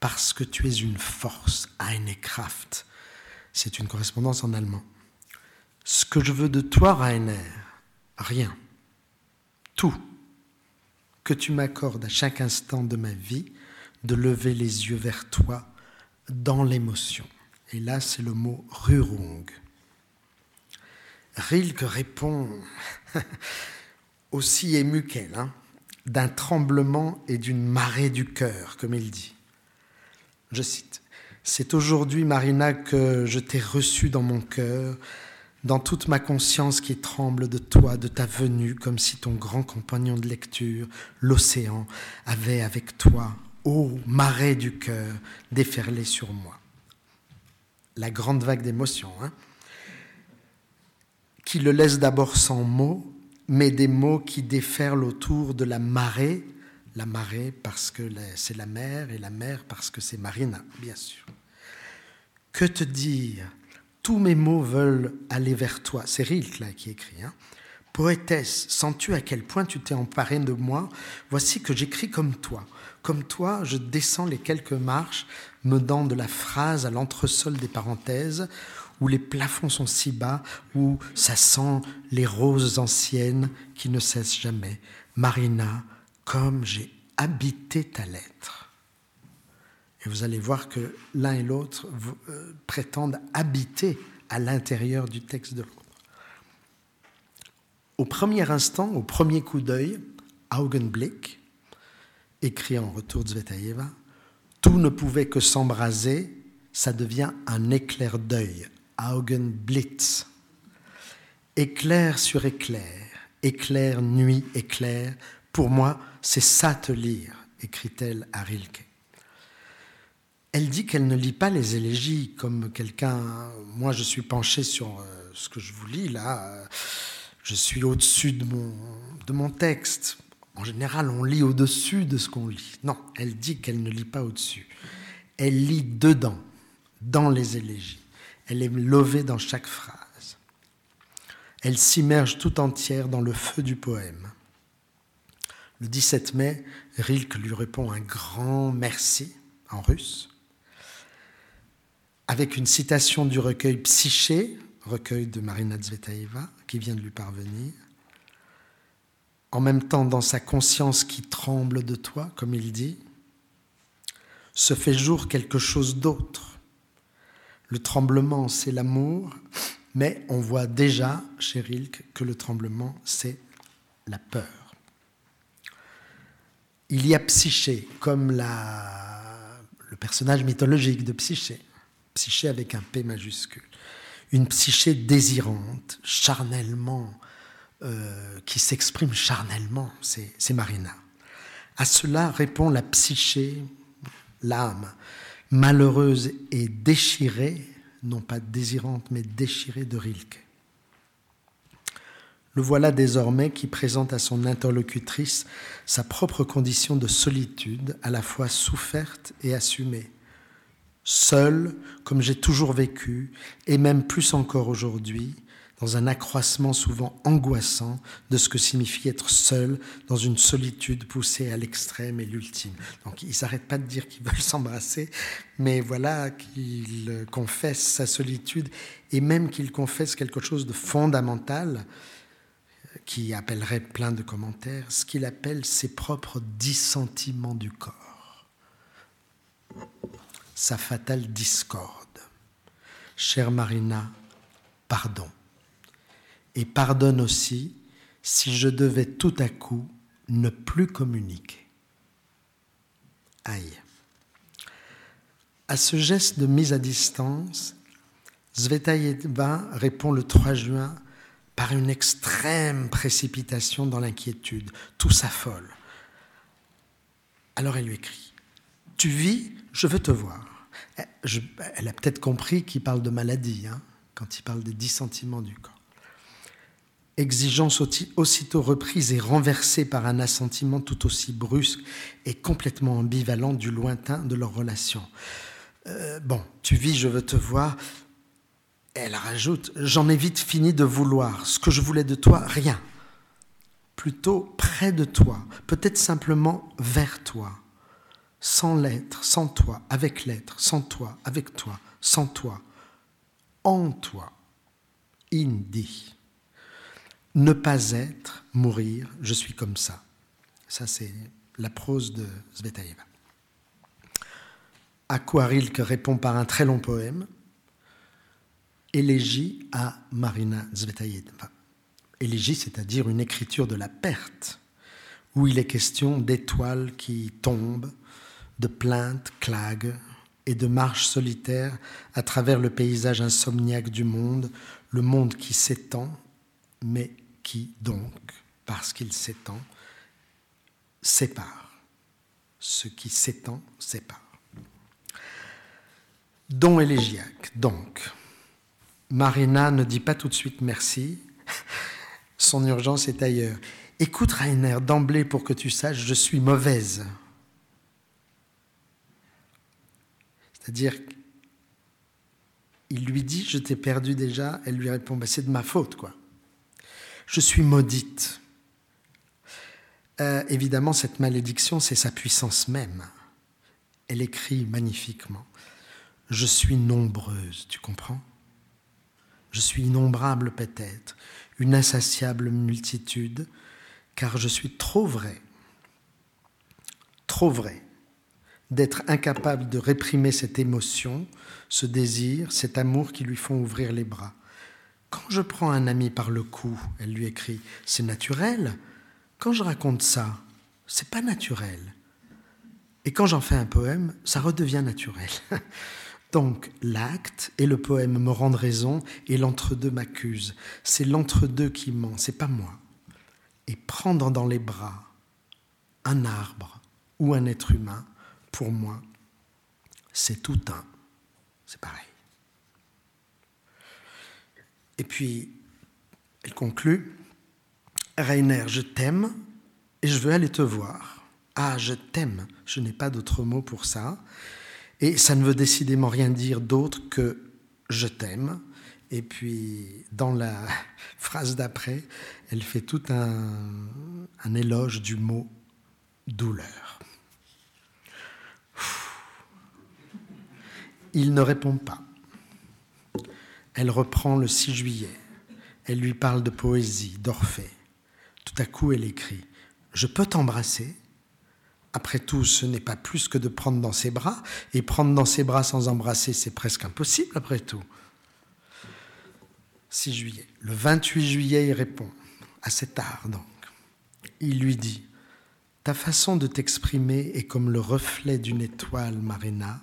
Speaker 3: Parce que tu es une force, eine Kraft. C'est une correspondance en allemand. Ce que je veux de toi, Rainer, rien. Tout. Que tu m'accordes à chaque instant de ma vie de lever les yeux vers toi dans l'émotion. Et là, c'est le mot Rurung. Rilke répond aussi ému qu'elle. Hein d'un tremblement et d'une marée du cœur, comme il dit. Je cite, C'est aujourd'hui, Marina, que je t'ai reçu dans mon cœur, dans toute ma conscience qui tremble de toi, de ta venue, comme si ton grand compagnon de lecture, l'océan, avait avec toi, ô marée du cœur, déferlé sur moi. La grande vague d'émotions, hein, qui le laisse d'abord sans mots, mais des mots qui déferlent autour de la marée, la marée parce que c'est la mer, et la mer parce que c'est Marina, bien sûr. Que te dire? Tous mes mots veulent aller vers toi. C'est Rilke là qui écrit. Hein. Poétesse, sens-tu à quel point tu t'es emparé de moi? Voici que j'écris comme toi. Comme toi, je descends les quelques marches, me donnant de la phrase à l'entresol des parenthèses, où les plafonds sont si bas, où ça sent les roses anciennes qui ne cessent jamais. Marina, comme j'ai habité ta lettre. Et vous allez voir que l'un et l'autre euh, prétendent habiter à l'intérieur du texte de l'autre. Au premier instant, au premier coup d'œil, Augenblick, écrit en retour de Zvetaeva, tout ne pouvait que s'embraser, ça devient un éclair d'œil, Augenblitz. Éclair sur éclair, éclair, nuit, éclair, pour moi, c'est ça te lire, écrit-elle à Rilke. Elle dit qu'elle ne lit pas les élégies comme quelqu'un. Moi, je suis penché sur euh, ce que je vous lis là. Je suis au-dessus de mon, de mon texte. En général, on lit au-dessus de ce qu'on lit. Non, elle dit qu'elle ne lit pas au-dessus. Elle lit dedans, dans les élégies. Elle est levée dans chaque phrase. Elle s'immerge tout entière dans le feu du poème. Le 17 mai, Rilke lui répond un grand merci en russe avec une citation du recueil Psyché, recueil de Marina Zvetaeva, qui vient de lui parvenir. En même temps, dans sa conscience qui tremble de toi, comme il dit, se fait jour quelque chose d'autre. Le tremblement, c'est l'amour, mais on voit déjà chez Rilke que le tremblement, c'est la peur. Il y a Psyché, comme le personnage mythologique de Psyché psyché avec un P majuscule. Une psyché désirante, charnellement, euh, qui s'exprime charnellement, c'est Marina. À cela répond la psyché, l'âme, malheureuse et déchirée, non pas désirante, mais déchirée de Rilke. Le voilà désormais qui présente à son interlocutrice sa propre condition de solitude, à la fois soufferte et assumée seul comme j'ai toujours vécu, et même plus encore aujourd'hui, dans un accroissement souvent angoissant de ce que signifie être seul dans une solitude poussée à l'extrême et l'ultime. Donc ils n'arrêtent pas de dire qu'ils veulent s'embrasser, mais voilà qu'il confesse sa solitude et même qu'il confesse quelque chose de fondamental qui appellerait plein de commentaires, ce qu'il appelle ses propres dissentiments du corps sa fatale discorde. Chère Marina, pardon. Et pardonne aussi si je devais tout à coup ne plus communiquer. Aïe. À ce geste de mise à distance, Zvetaeva répond le 3 juin par une extrême précipitation dans l'inquiétude. Tout s'affole. Alors elle lui écrit Tu vis, je veux te voir. Elle a peut-être compris qu'il parle de maladie, hein, quand il parle des dissentiments du corps. Exigence aussitôt reprise et renversée par un assentiment tout aussi brusque et complètement ambivalent du lointain de leur relation. Euh, bon, tu vis, je veux te voir. Elle rajoute, j'en ai vite fini de vouloir. Ce que je voulais de toi, rien. Plutôt près de toi, peut-être simplement vers toi sans l'être, sans toi, avec l'être, sans toi, avec toi, sans toi, en toi. Indi. Ne pas être, mourir, je suis comme ça. Ça, c'est la prose de Zvetaeva. À quoi Rilke répond par un très long poème, Élégie à Marina Zvetaeva. Élégie, c'est-à-dire une écriture de la perte, où il est question d'étoiles qui tombent, de plaintes, clagues, et de marche solitaire à travers le paysage insomniaque du monde, le monde qui s'étend, mais qui donc, parce qu'il s'étend, sépare. Ce qui s'étend sépare. Don élégiaque, donc. Marina ne dit pas tout de suite merci. Son urgence est ailleurs. Écoute Rainer, d'emblée pour que tu saches, je suis mauvaise. C'est-à-dire, il lui dit, je t'ai perdu déjà, elle lui répond, bah, c'est de ma faute, quoi. Je suis maudite. Euh, évidemment, cette malédiction, c'est sa puissance même. Elle écrit magnifiquement. Je suis nombreuse, tu comprends? Je suis innombrable peut-être, une insatiable multitude, car je suis trop vrai, trop vrai, d'être incapable de réprimer cette émotion, ce désir, cet amour qui lui font ouvrir les bras. Quand je prends un ami par le cou, elle lui écrit, c'est naturel. Quand je raconte ça, c'est pas naturel. Et quand j'en fais un poème, ça redevient naturel. Donc l'acte et le poème me rendent raison et l'entre-deux m'accuse. C'est l'entre-deux qui ment, c'est pas moi. Et prendre dans les bras un arbre ou un être humain, pour moi, c'est tout un. C'est pareil. Et puis, elle conclut, Rainer, je t'aime et je veux aller te voir. Ah, je t'aime, je n'ai pas d'autre mot pour ça. Et ça ne veut décidément rien dire d'autre que je t'aime. Et puis, dans la phrase d'après, elle fait tout un, un éloge du mot douleur. Il ne répond pas. Elle reprend le 6 juillet. Elle lui parle de poésie, d'Orphée. Tout à coup, elle écrit Je peux t'embrasser? Après tout, ce n'est pas plus que de prendre dans ses bras, et prendre dans ses bras sans embrasser, c'est presque impossible, après tout. 6 juillet. Le 28 juillet, il répond, assez tard donc. Il lui dit Ta façon de t'exprimer est comme le reflet d'une étoile, Marina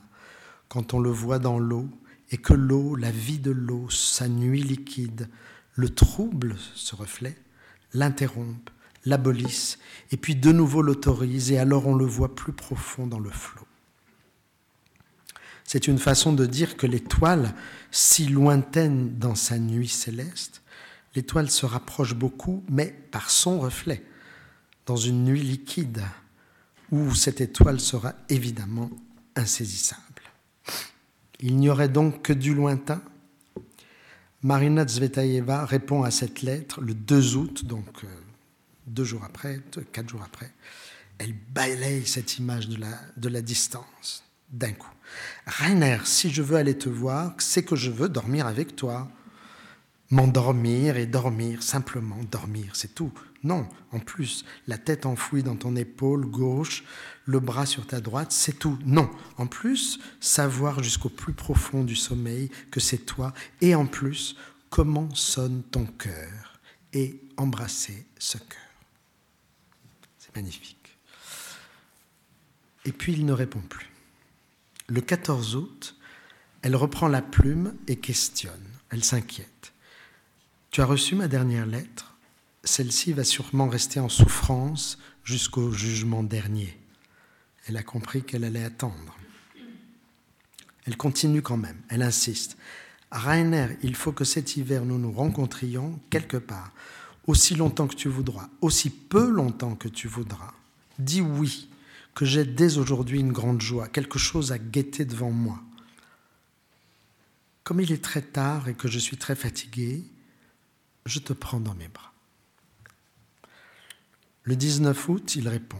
Speaker 3: quand on le voit dans l'eau, et que l'eau, la vie de l'eau, sa nuit liquide, le trouble, ce reflet, l'interrompt, l'abolisse, et puis de nouveau l'autorise, et alors on le voit plus profond dans le flot. C'est une façon de dire que l'étoile, si lointaine dans sa nuit céleste, l'étoile se rapproche beaucoup, mais par son reflet, dans une nuit liquide, où cette étoile sera évidemment insaisissable. Il n'y aurait donc que du lointain? Marina Zvetaeva répond à cette lettre le 2 août, donc euh, deux jours après, quatre jours après. Elle balaye cette image de la, de la distance d'un coup. Rainer, si je veux aller te voir, c'est que je veux dormir avec toi. M'endormir et dormir, simplement dormir, c'est tout. Non, en plus, la tête enfouie dans ton épaule gauche, le bras sur ta droite, c'est tout. Non, en plus, savoir jusqu'au plus profond du sommeil que c'est toi, et en plus, comment sonne ton cœur, et embrasser ce cœur. C'est magnifique. Et puis il ne répond plus. Le 14 août, elle reprend la plume et questionne. Elle s'inquiète. Tu as reçu ma dernière lettre? Celle-ci va sûrement rester en souffrance jusqu'au jugement dernier. Elle a compris qu'elle allait attendre. Elle continue quand même, elle insiste. Rainer, il faut que cet hiver nous nous rencontrions quelque part, aussi longtemps que tu voudras, aussi peu longtemps que tu voudras. Dis oui, que j'ai dès aujourd'hui une grande joie, quelque chose à guetter devant moi. Comme il est très tard et que je suis très fatigué, je te prends dans mes bras. Le 19 août, il répond.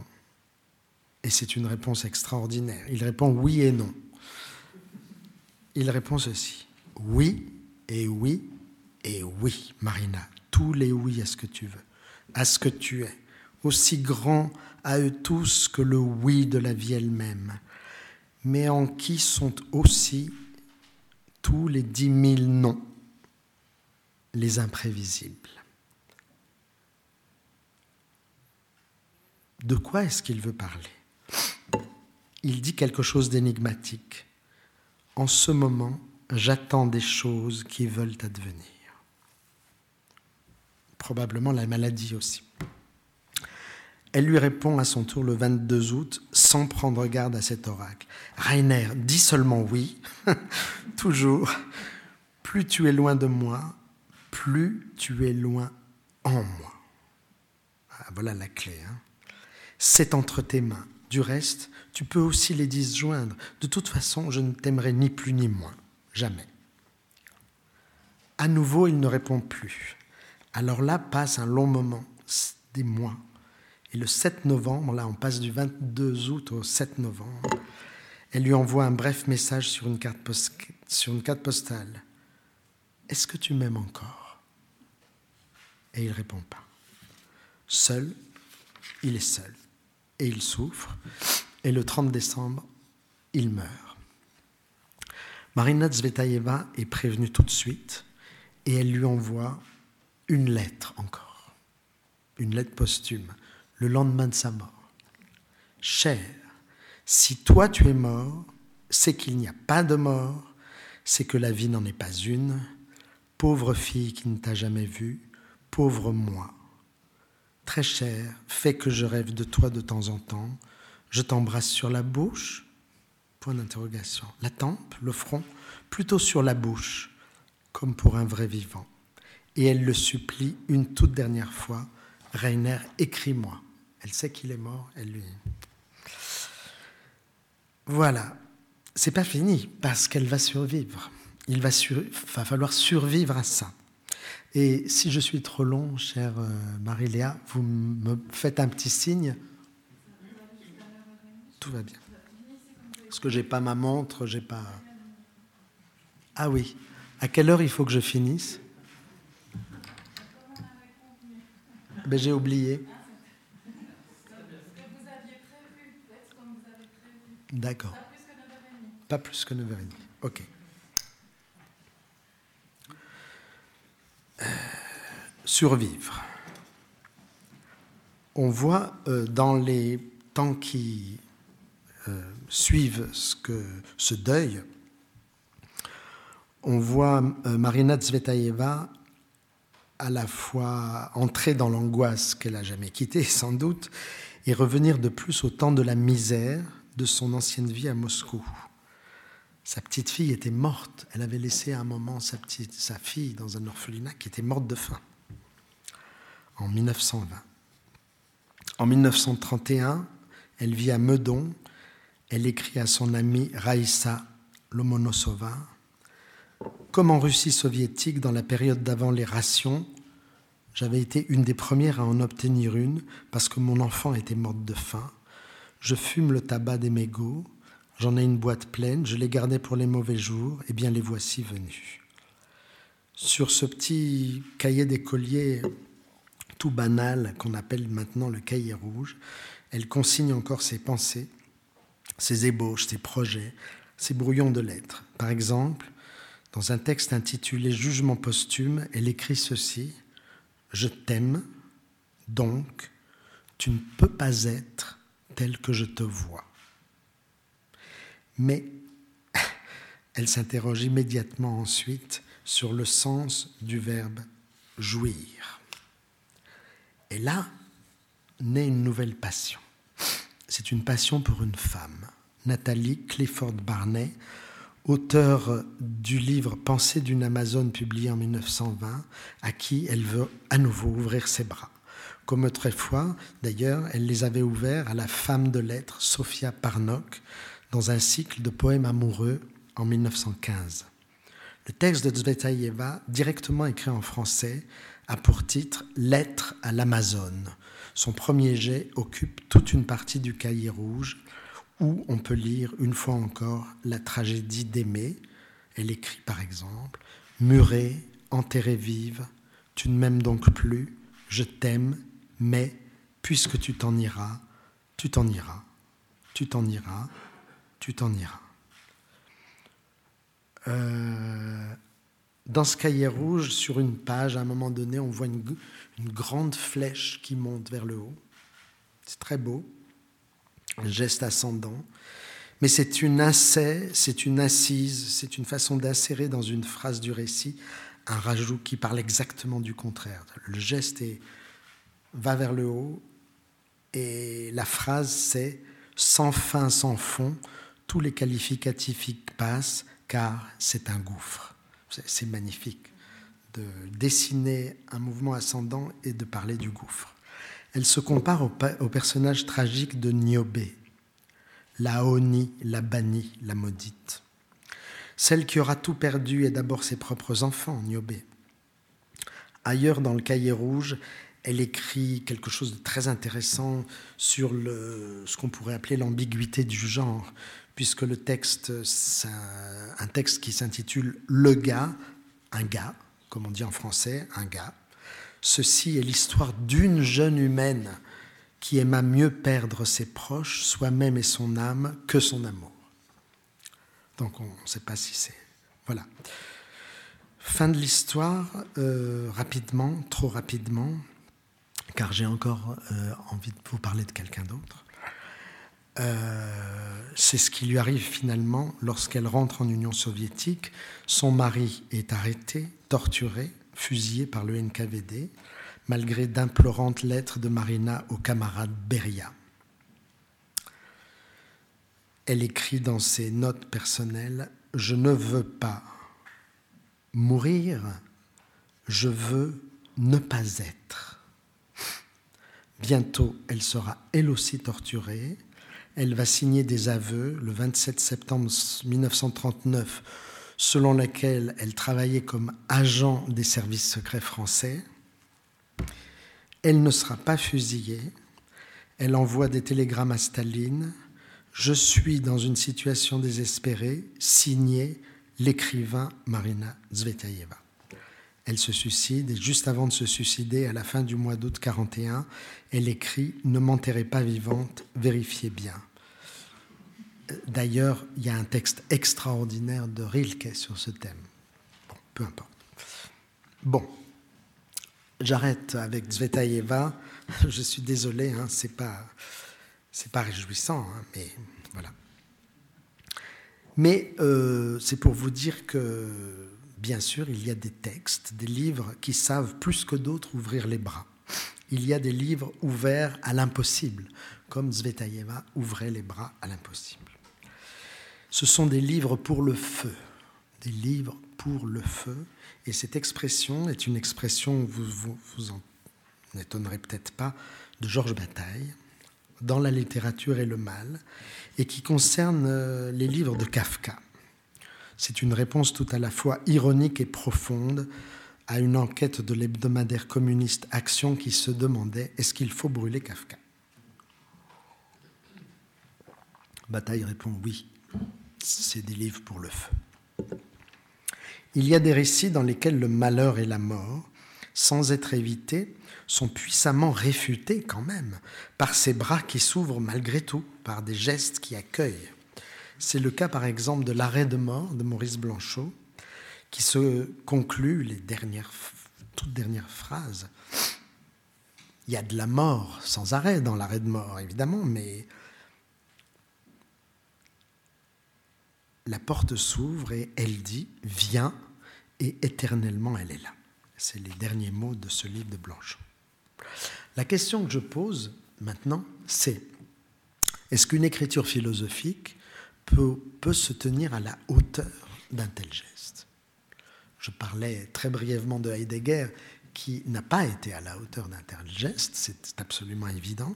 Speaker 3: Et c'est une réponse extraordinaire. Il répond oui et non. Il répond ceci. Oui et oui et oui, Marina. Tous les oui à ce que tu veux, à ce que tu es. Aussi grand à eux tous que le oui de la vie elle-même. Mais en qui sont aussi tous les dix mille noms, les imprévisibles. De quoi est-ce qu'il veut parler? Il dit quelque chose d'énigmatique. En ce moment, j'attends des choses qui veulent advenir. Probablement la maladie aussi. Elle lui répond à son tour le 22 août sans prendre garde à cet oracle. Rainer, dis seulement oui, toujours. Plus tu es loin de moi, plus tu es loin en moi. Ah, voilà la clé. Hein. C'est entre tes mains. Du reste, tu peux aussi les disjoindre. De toute façon, je ne t'aimerai ni plus ni moins. Jamais. À nouveau, il ne répond plus. Alors là passe un long moment, des mois. Et le 7 novembre, là on passe du 22 août au 7 novembre, elle lui envoie un bref message sur une carte, sur une carte postale. Est-ce que tu m'aimes encore? Et il répond pas. Seul, il est seul. Et il souffre. Et le 30 décembre, il meurt. Marina Zvetaeva est prévenue tout de suite et elle lui envoie une lettre encore, une lettre posthume, le lendemain de sa mort. Cher, si toi tu es mort, c'est qu'il n'y a pas de mort, c'est que la vie n'en est pas une. Pauvre fille qui ne t'a jamais vue, pauvre moi. Très cher, fais que je rêve de toi de temps en temps. Je t'embrasse sur la bouche, Point d'interrogation. La tempe, le front, plutôt sur la bouche, comme pour un vrai vivant. Et elle le supplie une toute dernière fois. Rainer, écris-moi. Elle sait qu'il est mort, elle lui. Voilà. C'est pas fini, parce qu'elle va survivre. Il va, va, falloir survivre à ça. Et si je suis trop long, chère euh, Marie-Léa, vous me faites un petit signe. Tout va bien. Parce que j'ai pas ma montre, j'ai pas. Ah oui. À quelle heure il faut que je finisse? Ben, J'ai oublié. D'accord. Pas plus que 9h30. Ok. Survivre. On voit euh, dans les temps qui euh, suivent ce, que, ce deuil, on voit euh, Marina Tsvetaeva à la fois entrer dans l'angoisse qu'elle n'a jamais quittée, sans doute, et revenir de plus au temps de la misère de son ancienne vie à Moscou. Sa petite fille était morte. Elle avait laissé un moment sa, sa fille dans un orphelinat qui était morte de faim en 1920. En 1931, elle vit à Meudon elle écrit à son amie Raïssa Lomonosova Comme en Russie soviétique, dans la période d'avant les rations, j'avais été une des premières à en obtenir une parce que mon enfant était morte de faim. Je fume le tabac des mégots, j'en ai une boîte pleine, je les gardais pour les mauvais jours, et bien les voici venus. Sur ce petit cahier d'écolier tout banal qu'on appelle maintenant le cahier rouge, elle consigne encore ses pensées ses ébauches, ses projets, ses brouillons de lettres. Par exemple, dans un texte intitulé Jugement posthume, elle écrit ceci Je t'aime, donc tu ne peux pas être tel que je te vois. Mais elle s'interroge immédiatement ensuite sur le sens du verbe jouir. Et là naît une nouvelle passion c'est une passion pour une femme, Nathalie Clifford Barney, auteure du livre Pensée d'une Amazone publié en 1920, à qui elle veut à nouveau ouvrir ses bras. Comme autrefois, d'ailleurs, elle les avait ouverts à la femme de lettres Sophia Parnok dans un cycle de poèmes amoureux en 1915. Le texte de Zvetaïeva, directement écrit en français, a pour titre Lettre à l'Amazone, son premier jet occupe toute une partie du cahier rouge où on peut lire une fois encore la tragédie d'aimer. Elle écrit par exemple Murée, enterrée vive, tu ne m'aimes donc plus, je t'aime, mais puisque tu t'en iras, tu t'en iras, tu t'en iras, tu t'en iras. Euh, dans ce cahier rouge, sur une page, à un moment donné, on voit une, grande flèche qui monte vers le haut. C'est très beau, un geste ascendant. Mais c'est une incès, c'est une assise, c'est une façon d'insérer dans une phrase du récit un rajout qui parle exactement du contraire. Le geste est, va vers le haut et la phrase c'est sans fin, sans fond, tous les qualificatifs y passent car c'est un gouffre. C'est magnifique de dessiner un mouvement ascendant et de parler du gouffre. Elle se compare au, personnage tragique de Niobé, la la bannie, la maudite. Celle qui aura tout perdu est d'abord ses propres enfants, Niobé. Ailleurs dans le cahier rouge, elle écrit quelque chose de très intéressant sur ce qu'on pourrait appeler l'ambiguïté du genre, puisque le texte, un texte qui s'intitule Le gars, un gars, comme on dit en français, un gars. Ceci est l'histoire d'une jeune humaine qui aima mieux perdre ses proches, soi-même et son âme, que son amour. Donc on ne sait pas si c'est... Voilà. Fin de l'histoire, euh, rapidement, trop rapidement, car j'ai encore euh, envie de vous parler de quelqu'un d'autre. Euh, c'est ce qui lui arrive finalement lorsqu'elle rentre en Union soviétique. Son mari est arrêté, torturé, fusillé par le NKVD, malgré d'implorantes lettres de Marina au camarade Beria. Elle écrit dans ses notes personnelles Je ne veux pas mourir, je veux ne pas être. Bientôt, elle sera elle aussi torturée. Elle va signer des aveux le 27 septembre 1939 selon laquelle elle travaillait comme agent des services secrets français. Elle ne sera pas fusillée. Elle envoie des télégrammes à Staline. Je suis dans une situation désespérée, signé l'écrivain Marina Zvetaeva. Elle se suicide et juste avant de se suicider, à la fin du mois d'août 41, elle écrit Ne m'enterrez pas vivante, vérifiez bien. D'ailleurs, il y a un texte extraordinaire de Rilke sur ce thème. Bon, peu importe. Bon, j'arrête avec Zvetaeva. Je suis désolé, hein, c'est pas, pas réjouissant, hein, mais voilà. Mais euh, c'est pour vous dire que, bien sûr, il y a des textes, des livres qui savent plus que d'autres ouvrir les bras. Il y a des livres ouverts à l'impossible, comme Zvetaeva ouvrait les bras à l'impossible ce sont des livres pour le feu, des livres pour le feu. Et cette expression est une expression, vous vous, en étonnerez peut-être pas, de Georges Bataille, dans la littérature et le mal, et qui concerne euh, les livres de Kafka. C'est une réponse tout à la fois ironique et profonde à une enquête de l'hebdomadaire communiste Action qui se demandait est-ce qu'il faut brûler Kafka? Bataille répond oui c'est des livres pour le feu. Il y a des récits dans lesquels le malheur et la mort, sans être évités, sont puissamment réfutés quand même par ces bras qui s'ouvrent malgré tout, par des gestes qui accueillent. C'est le cas par exemple de l'arrêt de mort de Maurice Blanchot, qui se conclut les dernières, toutes dernières phrases. Il y a de la mort sans arrêt dans l'arrêt de mort, évidemment, mais la porte s'ouvre et elle dit Viens, et éternellement elle est là. C'est les derniers mots de ce livre de Blanchot. La question que je pose maintenant, c'est est-ce qu'une écriture philosophique peut, se tenir à la hauteur d'un tel geste Je parlais très brièvement de Heidegger, qui n'a pas été à la hauteur d'un tel geste, c'est absolument évident.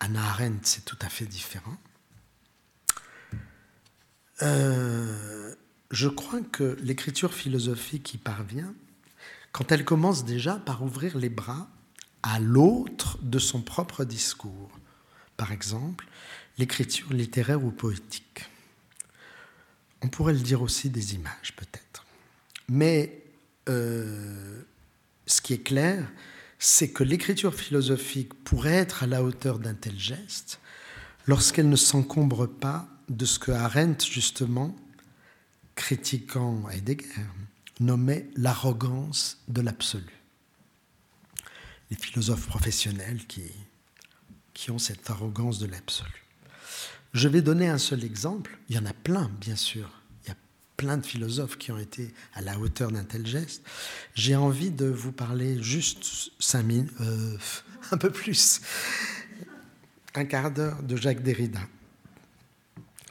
Speaker 3: Anna Arendt, c'est tout à fait différent. Euh, je crois que l'écriture philosophique y parvient quand elle commence déjà par ouvrir les bras à l'autre de son propre discours. Par exemple, l'écriture littéraire ou poétique. On pourrait le dire aussi des images, peut-être. Mais euh, ce qui est clair, c'est que l'écriture philosophique pourrait être à la hauteur d'un tel geste lorsqu'elle ne s'encombre pas de ce que Arendt, justement, critiquant Heidegger, nommait l'arrogance de l'absolu. Les philosophes professionnels qui, qui ont cette arrogance de l'absolu. Je vais donner un seul exemple. Il y en a plein, bien sûr. Il y a plein de philosophes qui ont été à la hauteur d'un tel geste. J'ai envie de vous parler juste cinq euh, un peu plus, un quart d'heure de Jacques Derrida.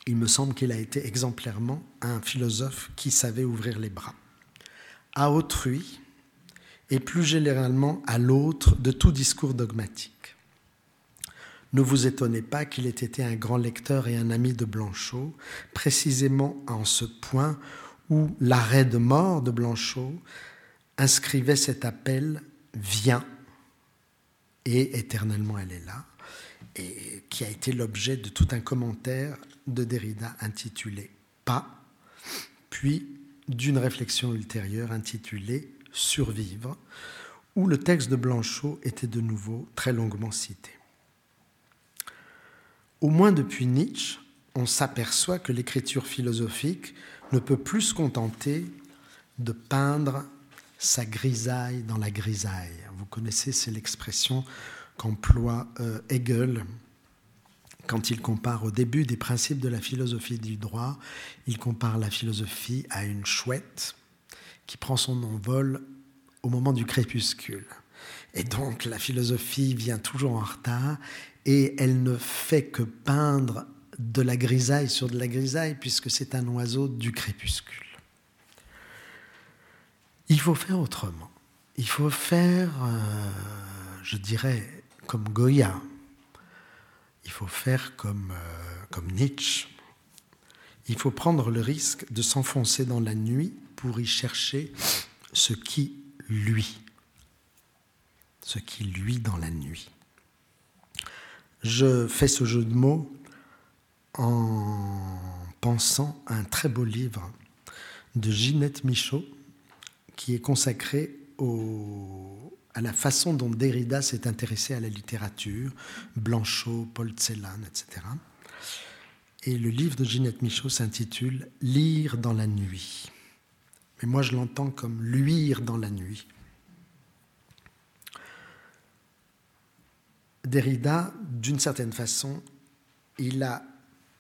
Speaker 3: Il me semble qu'il a été exemplairement un philosophe qui savait ouvrir les bras à autrui et plus généralement à l'autre de tout discours dogmatique. Ne vous étonnez pas qu'il ait été un grand lecteur et un ami de Blanchot, précisément en ce point où l'arrêt de mort de Blanchot inscrivait cet appel Viens, et éternellement elle est là, et qui a été l'objet de tout un commentaire de Derrida intitulé Pas, puis d'une réflexion ultérieure intitulée Survivre, où le texte de Blanchot était de nouveau très longuement cité. Au moins depuis Nietzsche, on s'aperçoit que l'écriture philosophique ne peut plus se contenter de peindre sa grisaille dans la grisaille. Vous connaissez, c'est l'expression qu'emploie euh, Hegel quand il compare au début des principes de la philosophie du droit, il compare la philosophie à une chouette qui prend son envol au moment du crépuscule. Et donc la philosophie vient toujours en retard et elle ne fait que peindre de la grisaille sur de la grisaille puisque c'est un oiseau du crépuscule. Il faut faire autrement. Il faut faire, euh, je dirais, comme Goya. Il faut faire comme, euh, comme Nietzsche. Il faut prendre le risque de s'enfoncer dans la nuit pour y chercher ce qui lui. Ce qui lui dans la nuit. Je fais ce jeu de mots en pensant à un très beau livre de Ginette Michaud qui est consacré à la façon dont Derrida s'est intéressé à la littérature, Blanchot, Paul Celan, etc. Et le livre de Ginette Michaud s'intitule Lire dans la nuit. Mais moi je l'entends comme luire dans la nuit. Derrida, d'une certaine façon, il a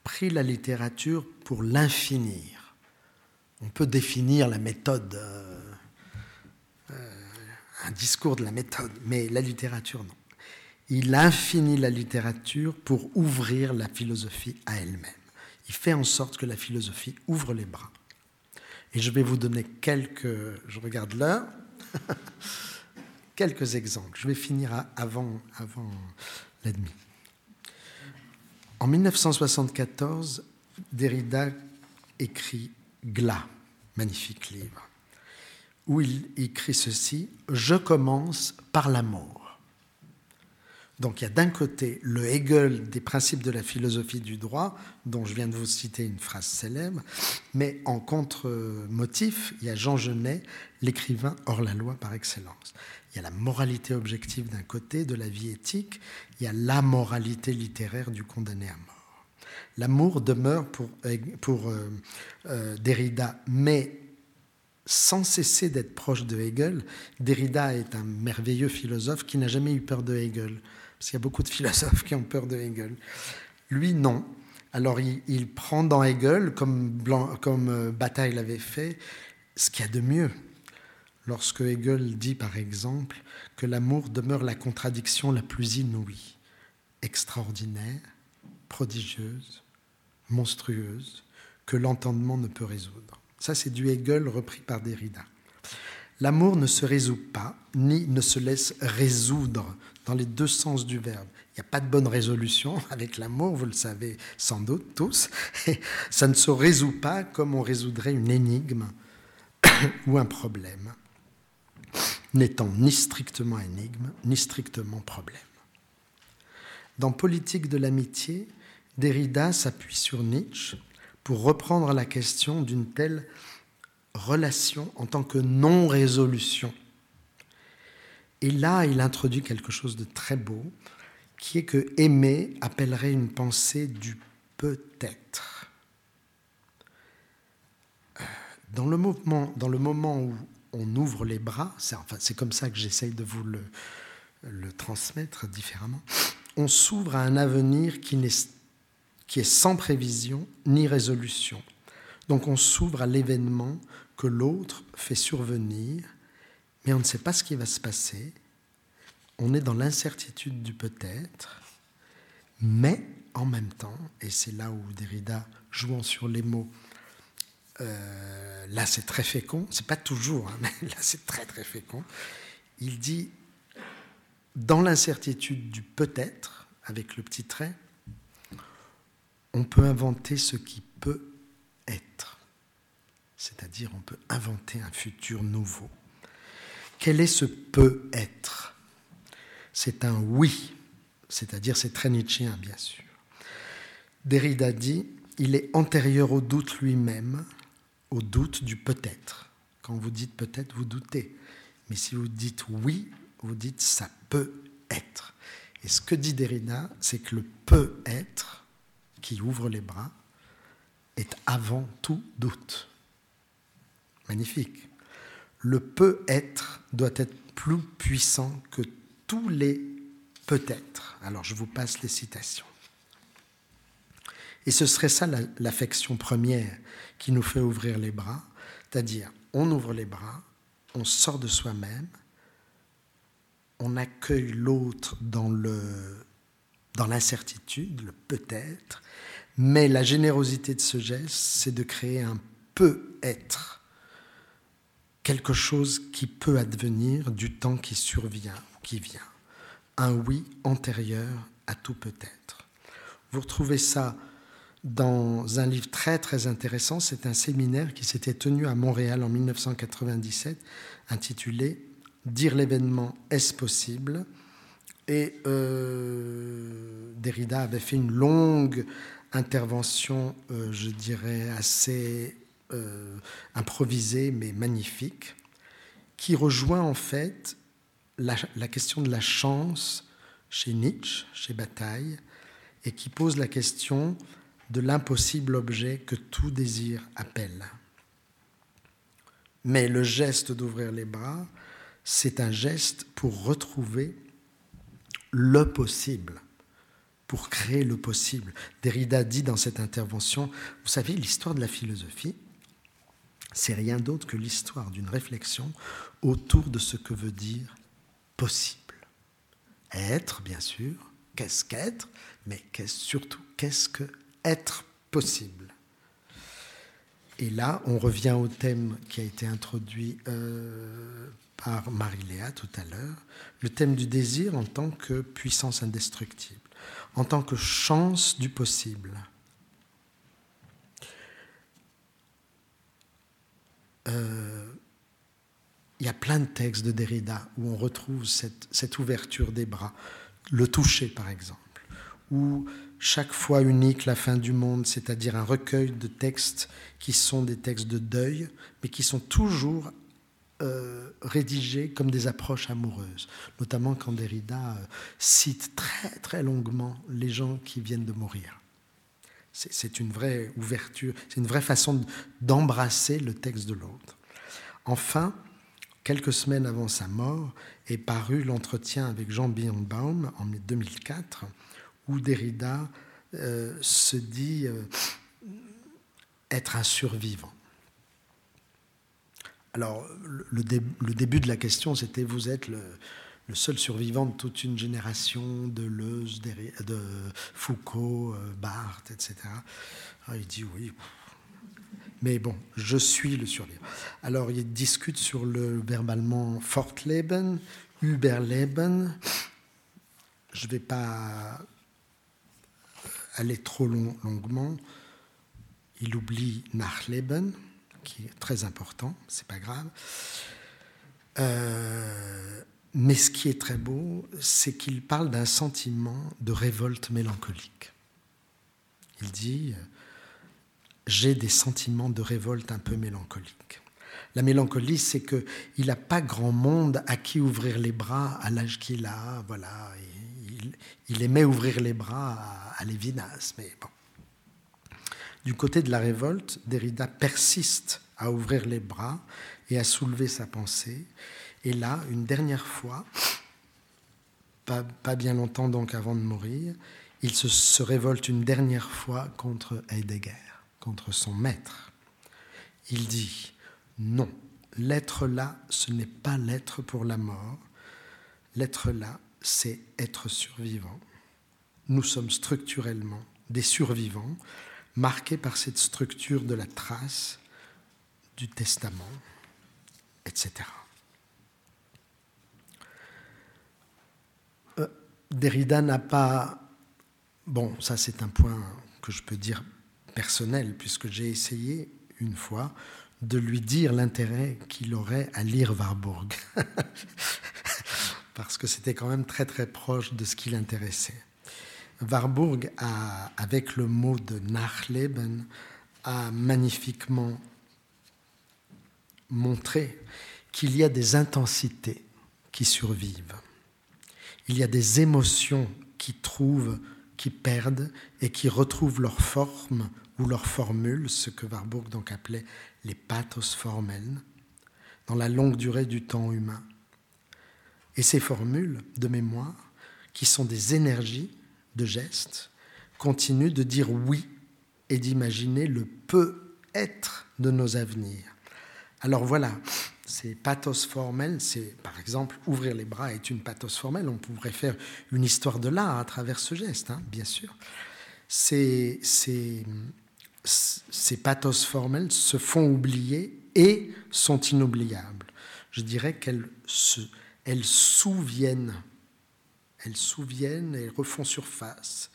Speaker 3: pris la littérature pour l'infinir. On peut définir la méthode, euh, euh, un discours de la méthode, mais la littérature, non. Il infini la littérature pour ouvrir la philosophie à elle-même. Il fait en sorte que la philosophie ouvre les bras. Et je vais vous donner quelques... Je regarde l'heure. quelques exemples. Je vais finir avant, avant En 1974, Derrida écrit Glas, magnifique livre, où il écrit ceci Je commence par l'amour. Donc il y a d'un côté le Hegel des principes de la philosophie du droit, dont je viens de vous citer une phrase célèbre, mais en contre-motif, il y a Jean Genet, l'écrivain hors la loi par excellence. Il y a la moralité objective d'un côté de la vie éthique, il y a la moralité littéraire du condamné à mort. L'amour demeure pour, pour euh, euh, Derrida, mais sans cesser d'être proche de Hegel. Derrida est un merveilleux philosophe qui n'a jamais eu peur de Hegel parce qu'il y a beaucoup de philosophes qui ont peur de Hegel. Lui, non. Alors il, prend dans Hegel, comme, comme euh, Bataille l'avait fait, ce qu'il y a de mieux. Lorsque Hegel dit, par exemple, que l'amour demeure la contradiction la plus inouïe, extraordinaire, prodigieuse, monstrueuse, que l'entendement ne peut résoudre. Ça, c'est du Hegel repris par Derrida. L'amour ne se résout pas, ni ne se laisse résoudre dans les deux sens du verbe. Il n'y a pas de bonne résolution avec l'amour, vous le savez sans doute tous. ça ne se résout pas comme on résoudrait une énigme ou un problème, n'étant ni strictement énigme, ni strictement problème. Dans Politique de l'amitié, Derrida s'appuie sur Nietzsche pour reprendre la question d'une telle relation en tant que non-résolution. Et là, il introduit quelque chose de très beau, qui est que aimer appellerait une pensée du peut-être. Euh, dans le, moment, dans le moment où on ouvre les bras, c'est comme ça que j'essaye de vous le, le transmettre différemment, on s'ouvre à un avenir qui qui est sans prévision ni résolution. Donc on s'ouvre à l'événement que l'autre fait survenir, mais on ne sait pas ce qui va se passer. On est dans l'incertitude du peut-être, mais en même temps, et c'est là où Derrida, jouant sur les mots, euh, là c'est très fécond, c'est pas toujours, hein, mais là c'est très très fécond, il dit, dans l'incertitude du peut-être, avec le petit trait, on peut inventer ce qui peut être. C'est-à-dire, on peut inventer un futur nouveau. Quel est ce peut être? C'est un oui, c'est-à-dire c'est très nietzschéen, bien sûr. Derrida dit il est antérieur au doute lui-même, doute du peut-être. Quand vous dites peut-être, vous doutez. Mais si vous dites oui, vous dites ça peut être. Et ce que dit Derrida, c'est que le peut être qui ouvre les bras est avant tout doute. Magnifique. Le peut-être doit être plus puissant que tous les peut-être. Alors je vous passe les citations. Et ce serait ça l'affection première qui nous fait ouvrir les bras, c'est-à-dire on ouvre les bras, on sort de soi-même, on accueille l'autre dans le dans l'incertitude, le peut-être, mais la générosité de ce geste, c'est de créer un peut-être, quelque chose qui peut advenir du temps qui survient ou qui vient, un oui antérieur à tout peut-être. Vous retrouvez ça dans un livre très très intéressant, c'est un séminaire qui s'était tenu à Montréal en 1997, intitulé Dire l'événement, est-ce possible? Et euh, Derrida avait fait une longue intervention, euh, je dirais, assez euh, improvisée mais magnifique, qui rejoint en fait la, la, question de la chance chez Nietzsche, chez Bataille, et qui pose la question de l'impossible objet que tout désir appelle. Mais le geste d'ouvrir les bras, c'est un geste pour retrouver le possible pour créer le possible. Derrida dit dans cette intervention, vous savez, l'histoire de la philosophie, c'est rien d'autre que l'histoire d'une réflexion autour de ce que veut dire possible. Être, bien sûr, qu'est-ce qu'être, mais surtout, qu'est-ce que être possible Et là, on revient au thème qui a été introduit euh, par Marie-Léa tout à l'heure, le thème du désir en tant que puissance indestructible en tant que chance du possible. Euh, il y a plein de textes de Derrida où on retrouve cette, cette, ouverture des bras, le toucher par exemple, ou chaque fois unique la fin du monde, c'est-à-dire un recueil de textes qui sont des textes de deuil, mais qui sont toujours euh, rédigés comme des approches amoureuses, notamment quand Derrida euh, cite très très longuement les gens qui viennent de mourir. C'est une vraie ouverture, c'est une vraie façon d'embrasser le texte de l'autre. Enfin, quelques semaines avant sa mort, est paru l'entretien avec Jean Birnbaum en 2004, Derrida euh, se dit être un survivant. Alors, le, début de la question, c'était vous êtes le, seul survivant de toute une génération de Leuze, de Foucault, euh, Barthes, etc. Alors, il dit oui. Mais bon, je suis le survivant. Alors, il discute sur le verbalement Fortleben, Überleben. Je ne vais pas aller trop longuement. Il oublie Nachleben qui est très important, c'est pas grave. Euh, mais ce qui est très beau, c'est qu'il parle d'un sentiment de révolte mélancolique. Il dit J'ai des sentiments de révolte un peu mélancoliques. La mélancolie, c'est qu'il n'a pas grand monde à qui ouvrir les bras à l'âge qu'il a. Voilà, il, aimait ouvrir les bras à, à Lévinas, mais bon. Du côté de la révolte, Derrida persiste à ouvrir les bras et à soulever sa pensée. Et là, une dernière fois, pas, bien longtemps donc avant de mourir, il se révolte une dernière fois contre Heidegger, contre son maître. Il dit non, l'être là, ce n'est pas l'être pour la mort. L'être là, c'est être survivant. Nous sommes structurellement des survivants, marqués par cette structure de la trace, du testament, etc. Euh, Derrida n'a pas... Bon, ça c'est un point que je peux dire personnel, puisque j'ai essayé une fois de lui dire l'intérêt qu'il aurait à lire Warburg, parce que c'était quand même très très proche de ce qui l'intéressait. Warburg, a, avec le mot de Nachleben, a magnifiquement montré qu'il y a des intensités qui survivent. Il y a des émotions qui trouvent, qui perdent et qui retrouvent leur forme ou leur formule, ce que Warburg donc appelait les pathos formels, dans la longue durée du temps humain. Et ces formules de mémoire, qui sont des énergies de gestes, continuent de dire oui et d'imaginer le peut-être de nos avenirs. Alors voilà, ces pathos formels, c'est par exemple ouvrir les bras est une pathos formelle. On pourrait faire une histoire de l'art à travers ce geste, hein, bien sûr. Ces, pathos formels se font oublier et sont inoubliables. Je dirais qu'elles se, elles souviennent, elles souviennent et refont surface.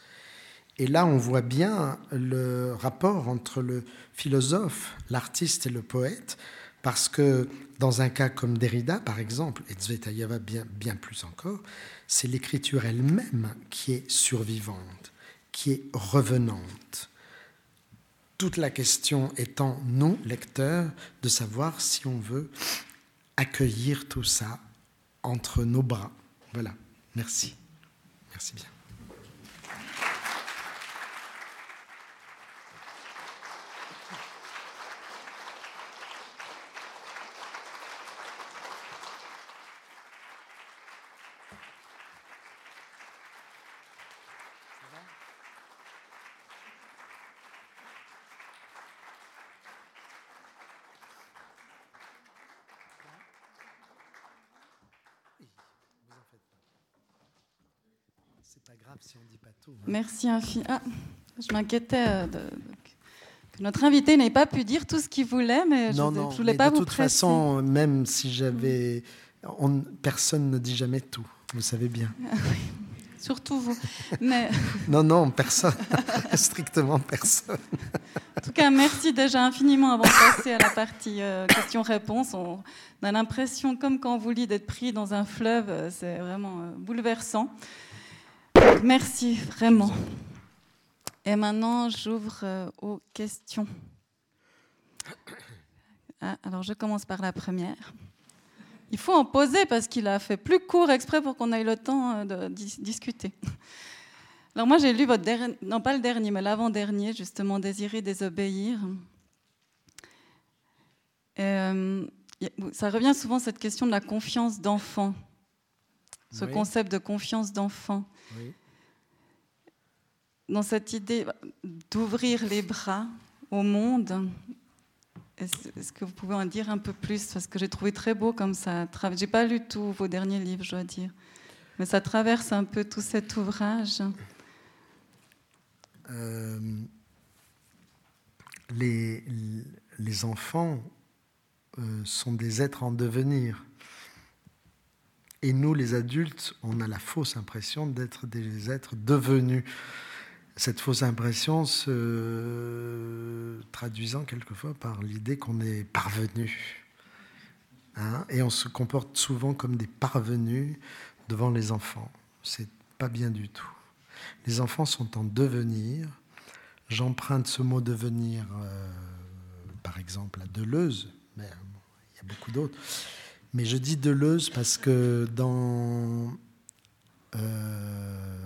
Speaker 3: Et là, on voit bien le rapport entre le philosophe, l'artiste et le poète, parce que dans un cas comme Derrida, par exemple, et Tsvetaeva bien, bien plus encore, c'est l'écriture elle-même qui est survivante, qui est revenante. Toute la question étant, nous, lecteurs, de savoir si on veut accueillir tout ça entre nos bras. Voilà, merci. Merci bien.
Speaker 1: Merci infiniment. Ah, je m'inquiétais euh, que notre invité n'ait pas pu dire tout ce qu'il voulait, mais je ne voulais pas
Speaker 3: vous
Speaker 1: De
Speaker 3: toute façon, même si j'avais. personne ne dit jamais tout, vous savez bien.
Speaker 1: Ah Surtout vous. Mais...
Speaker 3: non, non, personne. Strictement personne.
Speaker 1: en tout cas, merci déjà infiniment avant de passer à la partie euh, questions-réponses. On, a l'impression, comme quand on vous lit, d'être pris dans un fleuve. Euh, c'est vraiment bouleversant. Merci vraiment. Et maintenant, j'ouvre euh, aux questions. Ah, alors, je commence par la première. Il faut en poser parce qu'il a fait plus court exprès pour qu'on ait le temps euh, de discuter. Alors moi, j'ai lu votre dernier, non pas le dernier, mais l'avant-dernier, justement, Désirer, désobéir. Euh, ça revient souvent cette question de la confiance d'enfant, ce concept de confiance d'enfant. Oui dans cette idée d'ouvrir les bras au monde, est-ce que vous pouvez en dire un peu plus? Parce que j'ai trouvé très beau comme ça. J'ai pas lu tous vos derniers livres, je dois dire. Mais ça traverse un peu tout cet ouvrage.
Speaker 3: Euh, les, les, enfants euh, sont des êtres en devenir. Et nous, les adultes, on a la fausse impression d'être des êtres devenus cette fausse impression se traduisant quelquefois par l'idée qu'on est parvenu. Hein, et on se comporte souvent comme des parvenus devant les enfants. C'est pas bien du tout. Les enfants sont en devenir. J'emprunte ce mot devenir, euh, par exemple, à Deleuze, mais il y a beaucoup d'autres. Mais je dis Deleuze parce que dans euh,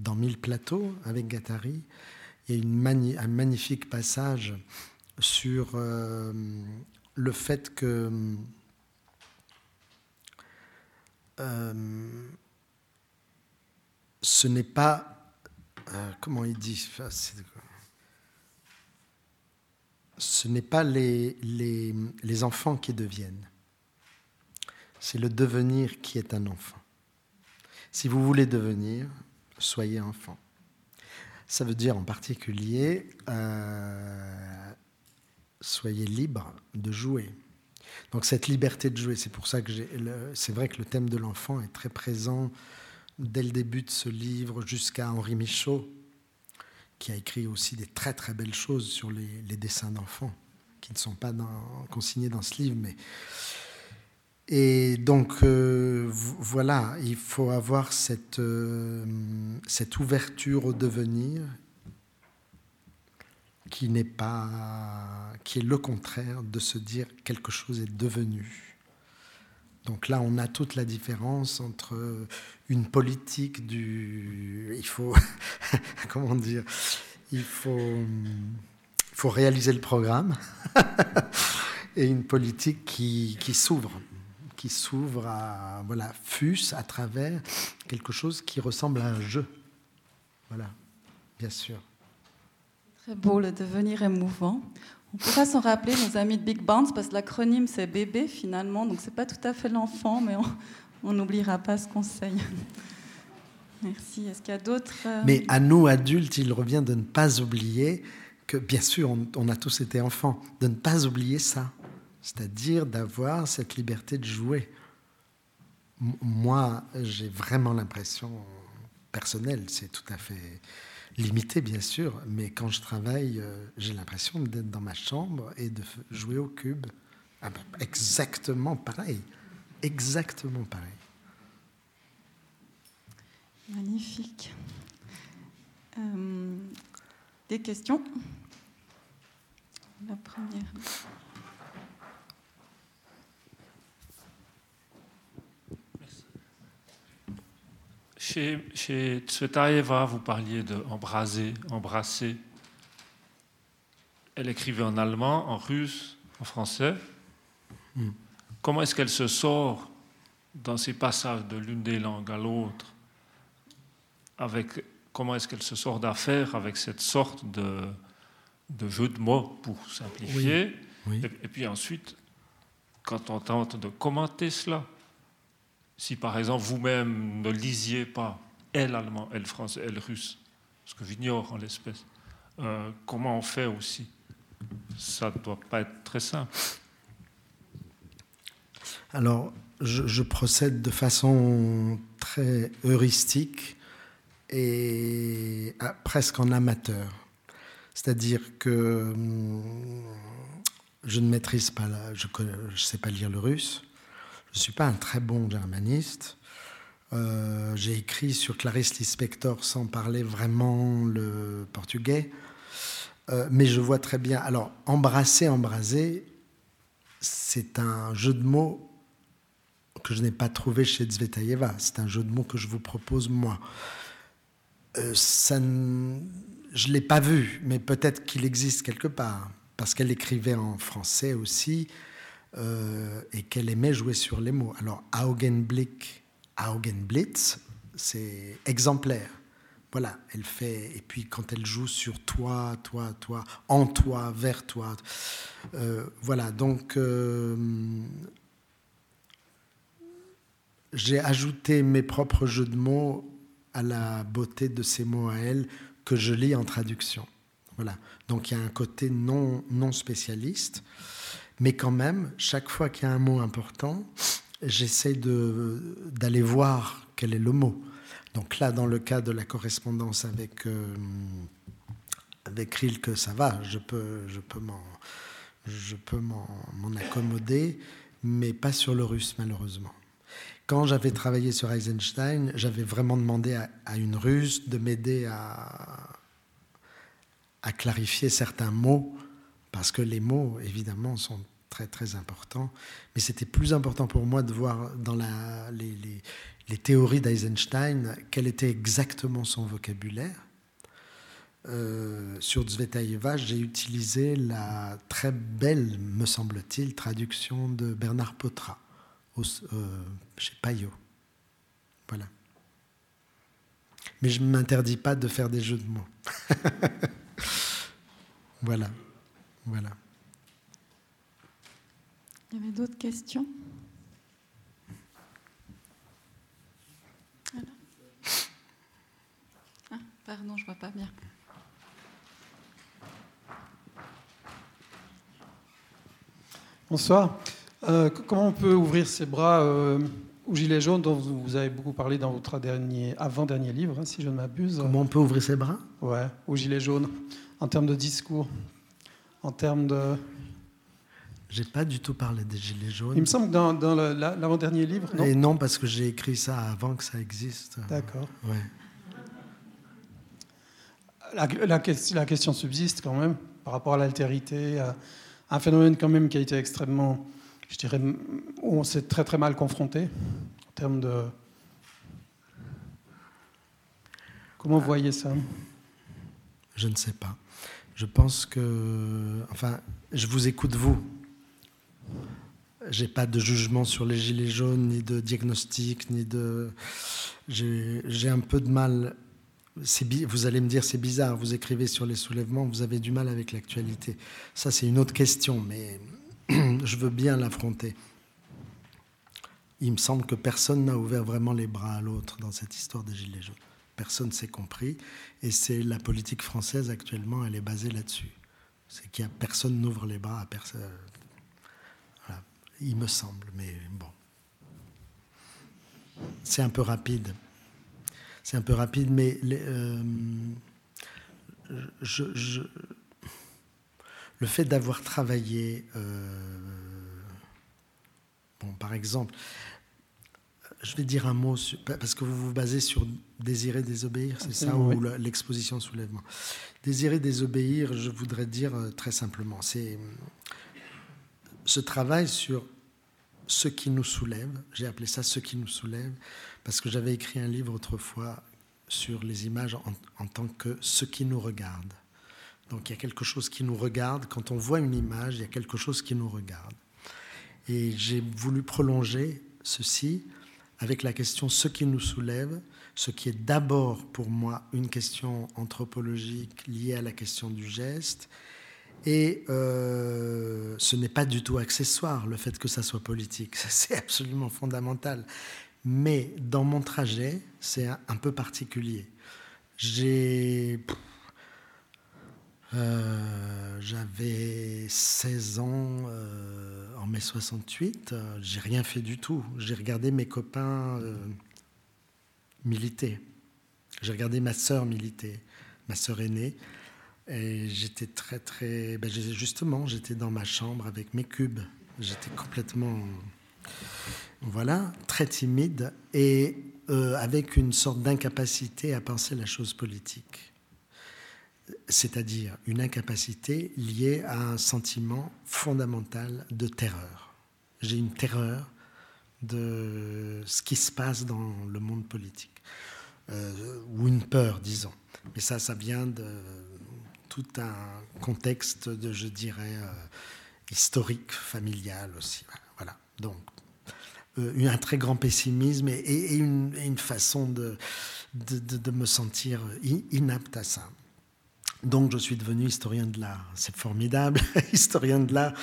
Speaker 3: dans Mille plateaux avec Gattari. Il y a un magnifique passage sur euh, le fait que euh, ce n'est pas comment il dit Ce n'est pas les, les, les enfants qui deviennent, c'est le devenir qui est un enfant. Si vous voulez devenir, soyez enfant. Ça veut dire en particulier, euh, soyez libre de jouer. Donc cette liberté de jouer, c'est pour ça que c'est vrai que le thème de l'enfant est très présent dès le début de ce livre jusqu'à Henri Michaud, qui a écrit aussi des très très belles choses sur les, dessins d'enfants, qui ne sont pas consignés dans ce livre, mais et donc euh, voilà, il faut avoir cette, euh, cette ouverture au devenir qui n'est pas, qui est le contraire de se dire quelque chose est devenu. Donc là, on a toute la différence entre une politique du, il faut, comment dire, il faut, il faut réaliser le programme et une politique qui, qui s'ouvre qui s'ouvre à, voilà, fus à travers quelque chose qui ressemble à un jeu. Voilà, bien sûr.
Speaker 1: Très beau, le devenir émouvant. On pourra s'en rappeler, nos amis de Big Bounce, parce que l'acronyme c'est bébé finalement, donc c'est pas tout à fait l'enfant, mais on n'oubliera pas ce conseil. Merci. Est-ce qu'il y a d'autres euh,
Speaker 3: Mais à nous adultes, il revient de ne pas oublier que, bien sûr, on a tous été enfants, de ne pas oublier ça c'est-à-dire d'avoir cette liberté de jouer. Moi, j'ai vraiment l'impression personnelle, c'est tout à fait limité bien sûr, mais quand je travaille, euh, j'ai l'impression d'être dans ma chambre et de jouer au cube. Ah ben, exactement pareil, exactement pareil.
Speaker 1: Magnifique. Euh, des questions? La première.
Speaker 4: Chez, chez Tsvetaeva, vous parliez de embraser, embrasser. Elle écrivait en allemand, en russe, en français. Hmm. Comment est-ce qu'elle se sort dans ces passages de l'une des langues à l'autre avec, Comment est-ce qu'elle se sort d'affaire avec cette sorte de, de jeu de mots, pour simplifier? Et puis ensuite, quand on tente de commenter cela, si par exemple vous-même ne lisiez pas elle allemand, elle français, elle russe, ce que j'ignore en l'espèce, euh, comment on fait aussi? Ça ne doit pas être très simple.
Speaker 3: Alors, je, procède de façon très heuristique et ah, presque en amateur. C'est-à-dire que hum, je ne maîtrise pas, je ne sais pas lire le russe, je ne suis pas un très bon germaniste. Euh, j'ai écrit sur Clarice Lispector sans parler vraiment le portugais. Euh, mais je vois très bien. Alors, embrasser, embraser, c'est un jeu de mots que je n'ai pas trouvé chez Zvetaeva. C'est un jeu de mots que je vous propose moi. Euh, je ne l'ai pas vu, mais peut-être qu'il existe quelque part, parce qu'elle écrivait en français aussi. Euh, et qu'elle aimait jouer sur les mots. Alors, Augenblick, Augenblitz, c'est exemplaire. Voilà, elle fait. Et puis quand elle joue sur toi, toi, toi, en toi, vers toi. Euh, voilà, donc euh, j'ai ajouté mes propres jeux de mots à la beauté de ces mots à elle que je lis en traduction. Voilà, donc il y a un côté non, non spécialiste. Mais quand même, chaque fois qu'il y a un mot important, j'essaie d'aller voir quel est le mot. Donc là, dans le cas de la correspondance avec, euh, avec Rilke, ça va, je peux, je peux m'en accommoder, mais pas sur le russe, malheureusement. Quand j'avais travaillé sur Eisenstein, j'avais vraiment demandé à, à une russe de m'aider à, à clarifier certains mots parce que les mots, évidemment, sont très très importants. Mais c'était plus important pour moi de voir dans les, théories d'Eisenstein quel était exactement son vocabulaire. Euh, sur Zvetaeva, j'ai utilisé la très belle, me semble-t-il, traduction de Bernard Potra euh, chez Payot. Voilà. Mais je ne m'interdis pas de faire des jeux de mots. voilà. Voilà.
Speaker 1: Il y avait d'autres questions ah, Pardon, je ne vois pas bien.
Speaker 5: Bonsoir. Euh, comment on peut ouvrir ses bras euh, aux Gilets jaunes, dont vous avez beaucoup parlé dans votre dernier, avant-dernier livre, hein, si je ne m'abuse?
Speaker 3: Comment on peut ouvrir ses bras?
Speaker 5: Ouais, aux Gilets jaunes, en termes de discours, en termes de.
Speaker 3: J'ai pas du tout parlé des Gilets jaunes.
Speaker 5: Il me semble que dans, dans l'avant-dernier livre,
Speaker 3: non Et non, parce que j'ai écrit ça avant que ça existe.
Speaker 5: D'accord.
Speaker 3: Ouais.
Speaker 5: La, la, la, question subsiste quand même par rapport à l'altérité, un phénomène quand même qui a été extrêmement je dirais, où on s'est très très mal confronté en termes de. Comment vous voyez ça?
Speaker 3: Je ne sais pas. Je pense que. Enfin, je vous écoute, vous. J'ai pas de jugement sur les gilets jaunes, ni de diagnostic, ni de. J'ai un peu de mal. Vous allez me dire, c'est bizarre, vous écrivez sur les soulèvements, vous avez du mal avec l'actualité. Ça, c'est une autre question, mais je veux bien l'affronter. Il me semble que personne n'a ouvert vraiment les bras à l'autre dans cette histoire des Gilets jaunes. Personne s'est compris. Et c'est la politique française actuellement, elle est basée là-dessus. C'est qu'il y a personne n'ouvre les bras à personne. Il me semble, mais bon. C'est un peu rapide. C'est un peu rapide, mais euh, le fait d'avoir travaillé, euh, bon, par exemple, je vais dire un mot, parce que vous vous basez sur désirer désobéir, c'est ça, ou l'exposition soulèvement. Désirer désobéir, je voudrais dire euh, très simplement, c'est ce travail sur ce qui nous soulève, j'ai appelé ça ce qui nous soulève, parce que j'avais écrit un livre autrefois sur les images en, en tant que ce qui nous regarde. Donc il y a quelque chose qui nous regarde. Quand on voit une image, il y a quelque chose qui nous regarde. Et j'ai voulu prolonger ceci avec la question ce qui nous soulève, ce qui est d'abord pour moi une question anthropologique liée à la question du geste. Et euh, ce n'est pas du tout accessoire le fait que ça soit politique, c'est absolument fondamental. Mais dans mon trajet, c'est un, peu particulier. J'ai euh, j'avais 16 ans euh, en mai 68. j'ai rien fait du tout. J'ai regardé mes copains euh, militer. J'ai regardé ma sœur militer, ma sœur aînée. Et j'étais très, très. Ben, justement, j'étais dans ma chambre avec mes cubes. J'étais complètement. Voilà, très timide et avec une sorte d'incapacité à penser la chose politique c'est-à-dire une incapacité liée à un sentiment fondamental de terreur. J'ai une terreur de ce qui se passe dans le monde politique, euh, ou une peur, disons. Mais ça, ça vient de tout un contexte de, je dirais, euh, historique, familial aussi. Voilà. Donc, euh, un très grand pessimisme et, une, façon de, de, me sentir inapte à ça. Donc je suis devenu historien de l'art. C'est formidable, historien de l'art.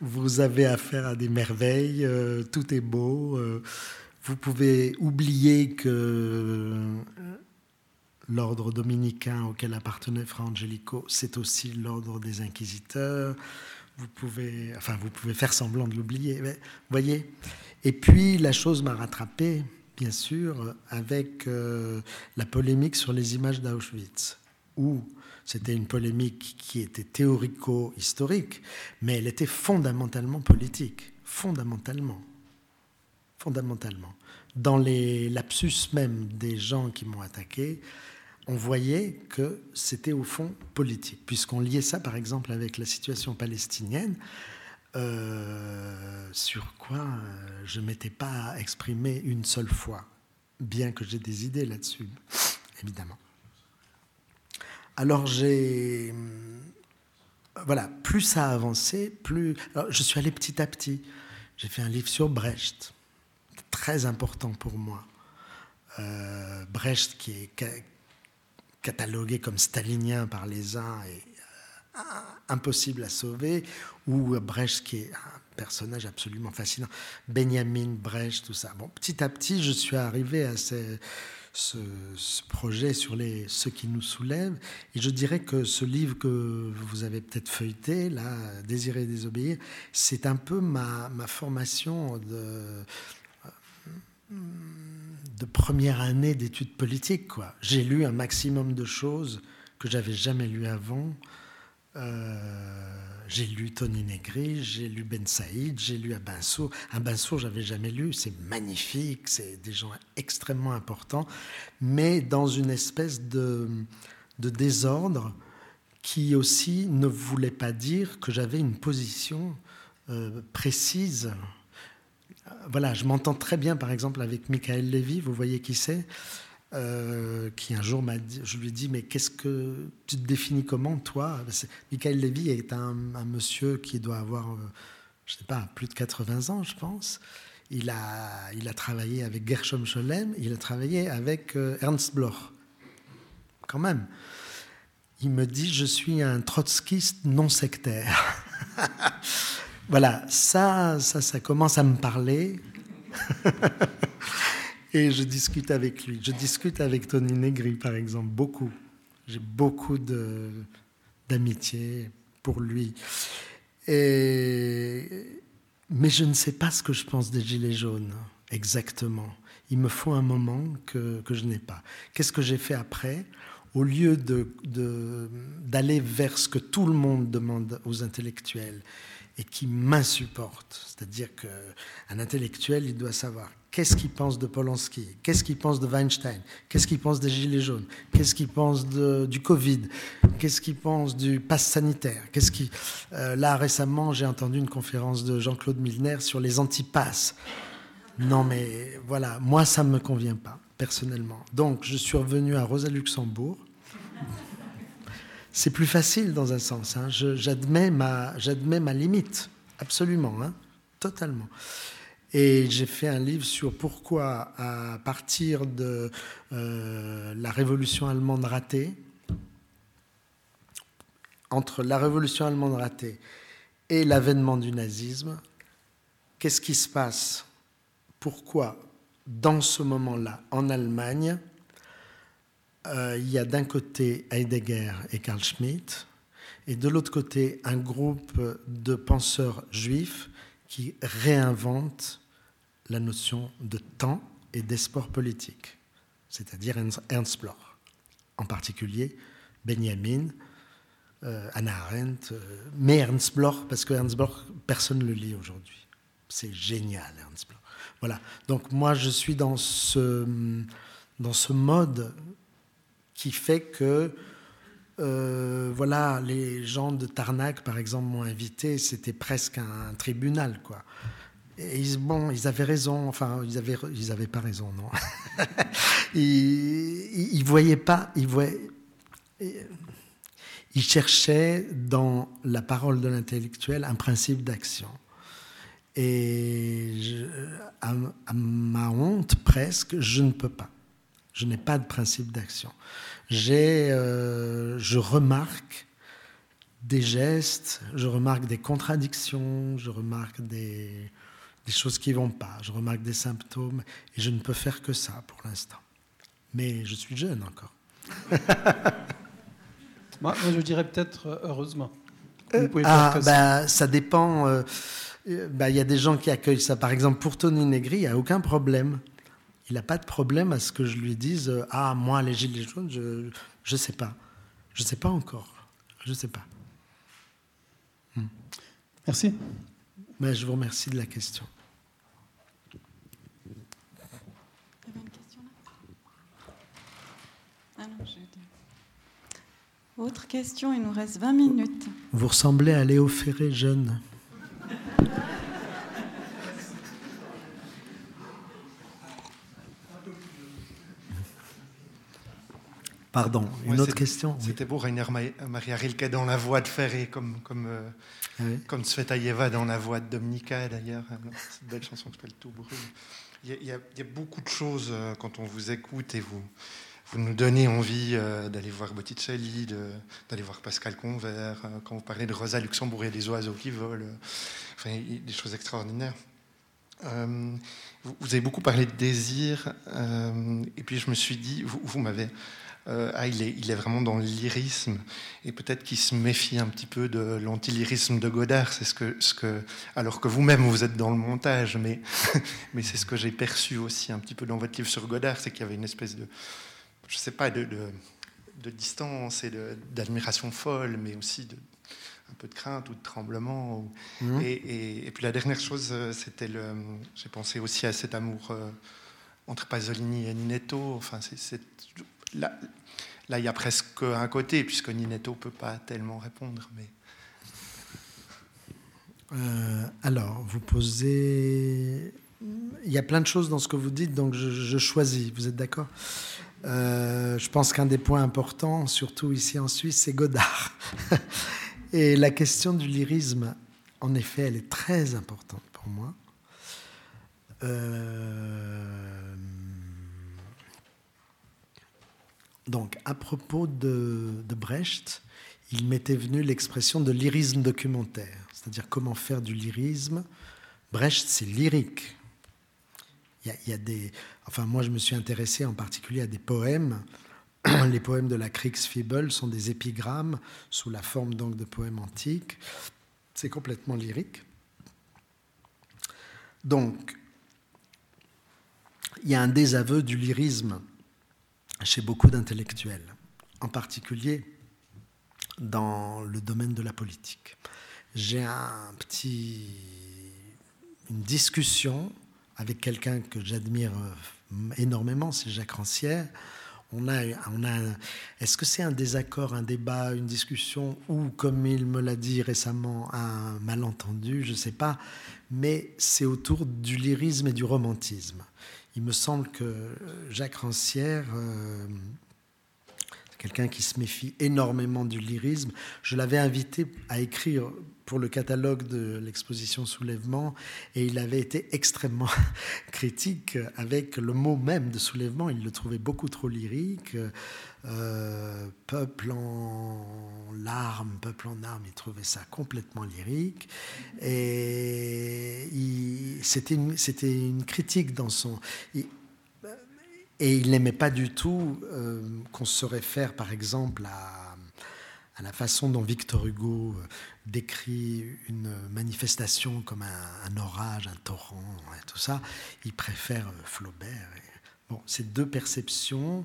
Speaker 3: Vous avez affaire à des merveilles, euh, tout est beau. Euh, vous pouvez oublier que euh, l'ordre dominicain auquel appartenait Fra Angelico, c'est aussi l'ordre des inquisiteurs. Vous pouvez, enfin, vous pouvez faire semblant de l'oublier. Voyez. Et puis la chose m'a rattrapé, bien sûr, avec la polémique sur les images d'Auschwitz, où c'était une polémique qui était théorico-historique, mais elle était fondamentalement politique. Fondamentalement. Fondamentalement. Dans les lapsus même des gens qui m'ont attaqué, on voyait que c'était au fond politique, puisqu'on liait ça par exemple avec la situation palestinienne, euh, sur quoi euh, je ne m'étais pas exprimé une seule fois, bien que j'ai des idées là-dessus, évidemment. Alors j'ai. Voilà, plus ça a avancé, plus. je suis allé petit à petit. J'ai fait un livre sur Brecht, très important pour moi. Euh, Brecht, qui est catalogués comme staliniens par les uns et euh, impossible à sauver, ou Brecht qui est un personnage absolument fascinant, Benjamin Brecht, tout ça. Bon, petit à petit, je suis arrivé à ce, projet sur les, ce qui nous soulève, et je dirais que ce livre que vous avez peut-être feuilleté, là, Désirer et désobéir, c'est un peu ma, ma formation de de première année d'études politiques. Quoi. J'ai lu un maximum de choses que j'avais jamais lues avant. Euh, j'ai lu Tony Negri, j'ai lu Ben Saïd, j'ai lu Abinsour. Abinsour, j'avais jamais lu. C'est magnifique, c'est des gens extrêmement importants, mais dans une espèce de, désordre qui aussi ne voulait pas dire que j'avais une position euh, précise voilà, je m'entends très bien, par exemple, avec Michael Levy, vous voyez qui c'est, euh, qui un jour m'a dit, je lui ai dit, mais qu'est-ce que tu te définis comment, toi? Michael Levy est un, monsieur qui doit avoir, euh, je ne sais pas, plus de 80 ans, je pense. Il a, il a travaillé avec Gershom Scholem, il a travaillé avec euh, Ernst Bloch, quand même. Il me dit, je suis un trotskiste non sectaire. Voilà, ça, ça, ça commence à me parler. Et je discute avec lui. Je discute avec Tony Negri, par exemple, beaucoup. J'ai beaucoup d'amitié pour lui. Mais je ne sais pas ce que je pense des Gilets jaunes, exactement. Il me faut un moment que, je n'ai pas. Qu'est-ce que j'ai fait après? Au lieu d'aller vers ce que tout le monde demande aux intellectuels, et qui m'insupporte. C'est-à-dire qu'un intellectuel, il doit savoir qu'est-ce qu'il pense de Polanski, qu'est-ce qu'il pense de Weinstein, qu'est-ce qu'il pense des Gilets jaunes, qu'est-ce qu'il pense du Covid, qu'est-ce qu'il pense du pass sanitaire? Qu'est-ce qui... Euh, là, récemment, j'ai entendu une conférence de Jean-Claude Milner sur les antipasses. Non, mais voilà, moi, ça ne me convient pas, personnellement. Donc, je suis revenu à Rosa Luxembourg c'est plus facile dans un sens. Hein. J'admets ma, ma limite, absolument, hein, totalement. Et j'ai fait un livre sur pourquoi, à partir de euh, la révolution allemande ratée, entre la révolution allemande ratée et l'avènement du nazisme, qu'est-ce qui se passe? Pourquoi, dans ce moment-là, en Allemagne, euh, il y a d'un côté Heidegger et Carl Schmitt, et de l'autre côté un groupe de penseurs juifs qui réinventent la notion de temps et d'espoir politique, c'est-à-dire Ernst Bloch, en particulier Benjamin, euh, Anna Arendt, euh, mais Ernst Bloch, parce que Ernst Bloch, personne ne le lit aujourd'hui. C'est génial, Ernst Bloch. Voilà. Donc moi, je suis dans ce, dans ce mode qui fait que euh, voilà, les gens de Tarnac, par exemple, m'ont invité. C'était presque un tribunal, quoi. Ils, bon, ils avaient raison. Enfin, ils avaient, ils avaient pas raison, non. ils, ils, voyaient pas. Ils voyaient. Ils cherchaient dans la parole de l'intellectuel un principe d'action. Et à, ma honte, presque, je ne peux pas. Je n'ai pas de principe d'action. Euh, je remarque des gestes, je remarque des contradictions, je remarque des, des choses qui ne vont pas, je remarque des symptômes, et je ne peux faire que ça pour l'instant. Mais je suis jeune encore.
Speaker 5: moi, je dirais peut-être euh, heureusement.
Speaker 3: Euh, ah, bah, ça dépend. Bah, il y a des gens qui accueillent ça. Par exemple, pour Tony Negri, il n'y a aucun problème il n'a pas de problème à ce que je lui dise euh, Ah, moi, les gilets jaunes, je ne sais pas. Je ne sais pas encore. Je ne sais pas.
Speaker 5: Hmm. Merci.
Speaker 3: Mais je vous remercie de la question.
Speaker 1: Ah Autre question, il nous reste 20 minutes.
Speaker 3: Vous ressemblez à Léo Ferré jeune. Pardon, une autre question
Speaker 6: C'était beau, Rainer Maria Rilke dans La Voix de Ferré, comme, comme, euh, ah comme Svetaïeva dans La Voix de Dominica, d'ailleurs. Cette belle chanson qui s'appelle Tout brûle. Il y, a, il y, a, beaucoup de choses euh, quand on vous écoute et vous, vous nous donnez envie d'aller voir Botticelli, d'aller voir Pascal Convert, quand vous parlez de Rosa Luxembourg et des oiseaux qui volent, enfin, des choses extraordinaires. vous, avez beaucoup parlé de désir, et puis je me suis dit, vous m'avez euh, ah, il, est, vraiment dans l'irisme et peut-être qu'il se méfie un petit peu de l'antilirisme de Godard. C'est ce que, ce que, alors que vous-même vous êtes dans le montage, mais, mais c'est ce que j'ai perçu aussi un petit peu dans votre livre sur Godard, c'est qu'il y avait une espèce de, je sais pas, de, de, distance et d'admiration folle, mais aussi de, un peu de crainte ou de tremblement. Mmh. Et, et, puis la dernière chose, euh, c'était le, j'ai pensé aussi à cet amour. Euh, entre Pasolini et Ninetto, enfin, c'est là, là, il y a presque un côté, puisque Ninetto ne peut pas tellement répondre. Mais...
Speaker 3: Euh, alors, vous posez. Il y a plein de choses dans ce que vous dites, donc je, choisis. Vous êtes d'accord? Euh, Je pense qu'un des points importants, surtout ici en Suisse, c'est Godard. Et la question du lyrisme, en effet, elle est très importante pour moi. Euh, Donc, à propos de, Brecht, il m'était venu l'expression de lyrisme documentaire, c'est-à-dire comment faire du lyrisme. Brecht, c'est lyrique. Il y, a, des, enfin, moi, je me suis intéressé en particulier à des poèmes. Les poèmes de la Kriegsfibel sont des épigrammes sous la forme donc de poèmes antiques. C'est complètement lyrique. Donc, il y a un désaveu du lyrisme chez beaucoup d'intellectuels, en particulier dans le domaine de la politique. J'ai un petit, une discussion avec quelqu'un que j'admire euh, énormément, c'est Jacques Rancière. On a, on est-ce que c'est un désaccord, un débat, une discussion, ou comme il me l'a dit récemment, un malentendu, je ne sais pas, mais c'est autour du lyrisme et du romantisme il me semble que Jacques Rancière, euh, quelqu'un qui se méfie énormément du lyrisme, je l'avais invité à écrire pour le catalogue de l'exposition Soulèvement et il avait été extrêmement critique avec le mot même de soulèvement. Il le trouvait beaucoup trop lyrique. Euh, peuple en larmes, peuple en armes, il trouvait ça complètement lyrique. Et c'était une, critique dans son. et il n'aimait pas du tout euh, qu'on se réfère, par exemple, à, à, la façon dont Victor Hugo euh, décrit une manifestation comme un, orage, un torrent, tout ça. Il préfère Flaubert. bon, ces deux perceptions.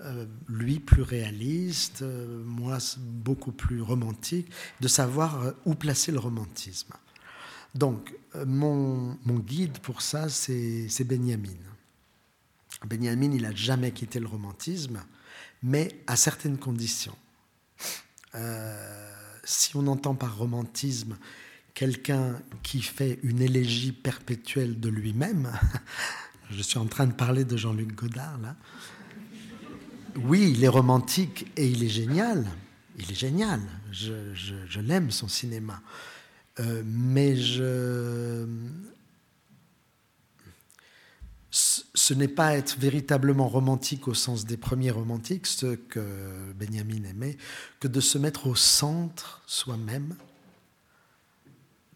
Speaker 3: Euh, lui plus réaliste, euh, moi beaucoup plus romantique, de savoir euh, où placer le romantisme. Donc, mon, mon guide pour ça, c'est Benjamin. Benjamin, il n'a jamais quitté le romantisme, mais à certaines conditions. Si on entend par romantisme quelqu'un qui fait une élégie perpétuelle de lui-même, je suis en train de parler de Jean-Luc Godard là, oui, il est romantique et il est génial. Il est génial. Je, l'aime, son cinéma. Euh, mais je... ce n'est pas être véritablement romantique au sens des premiers romantiques, ce que Benjamin aimait, que de se mettre au centre soi-même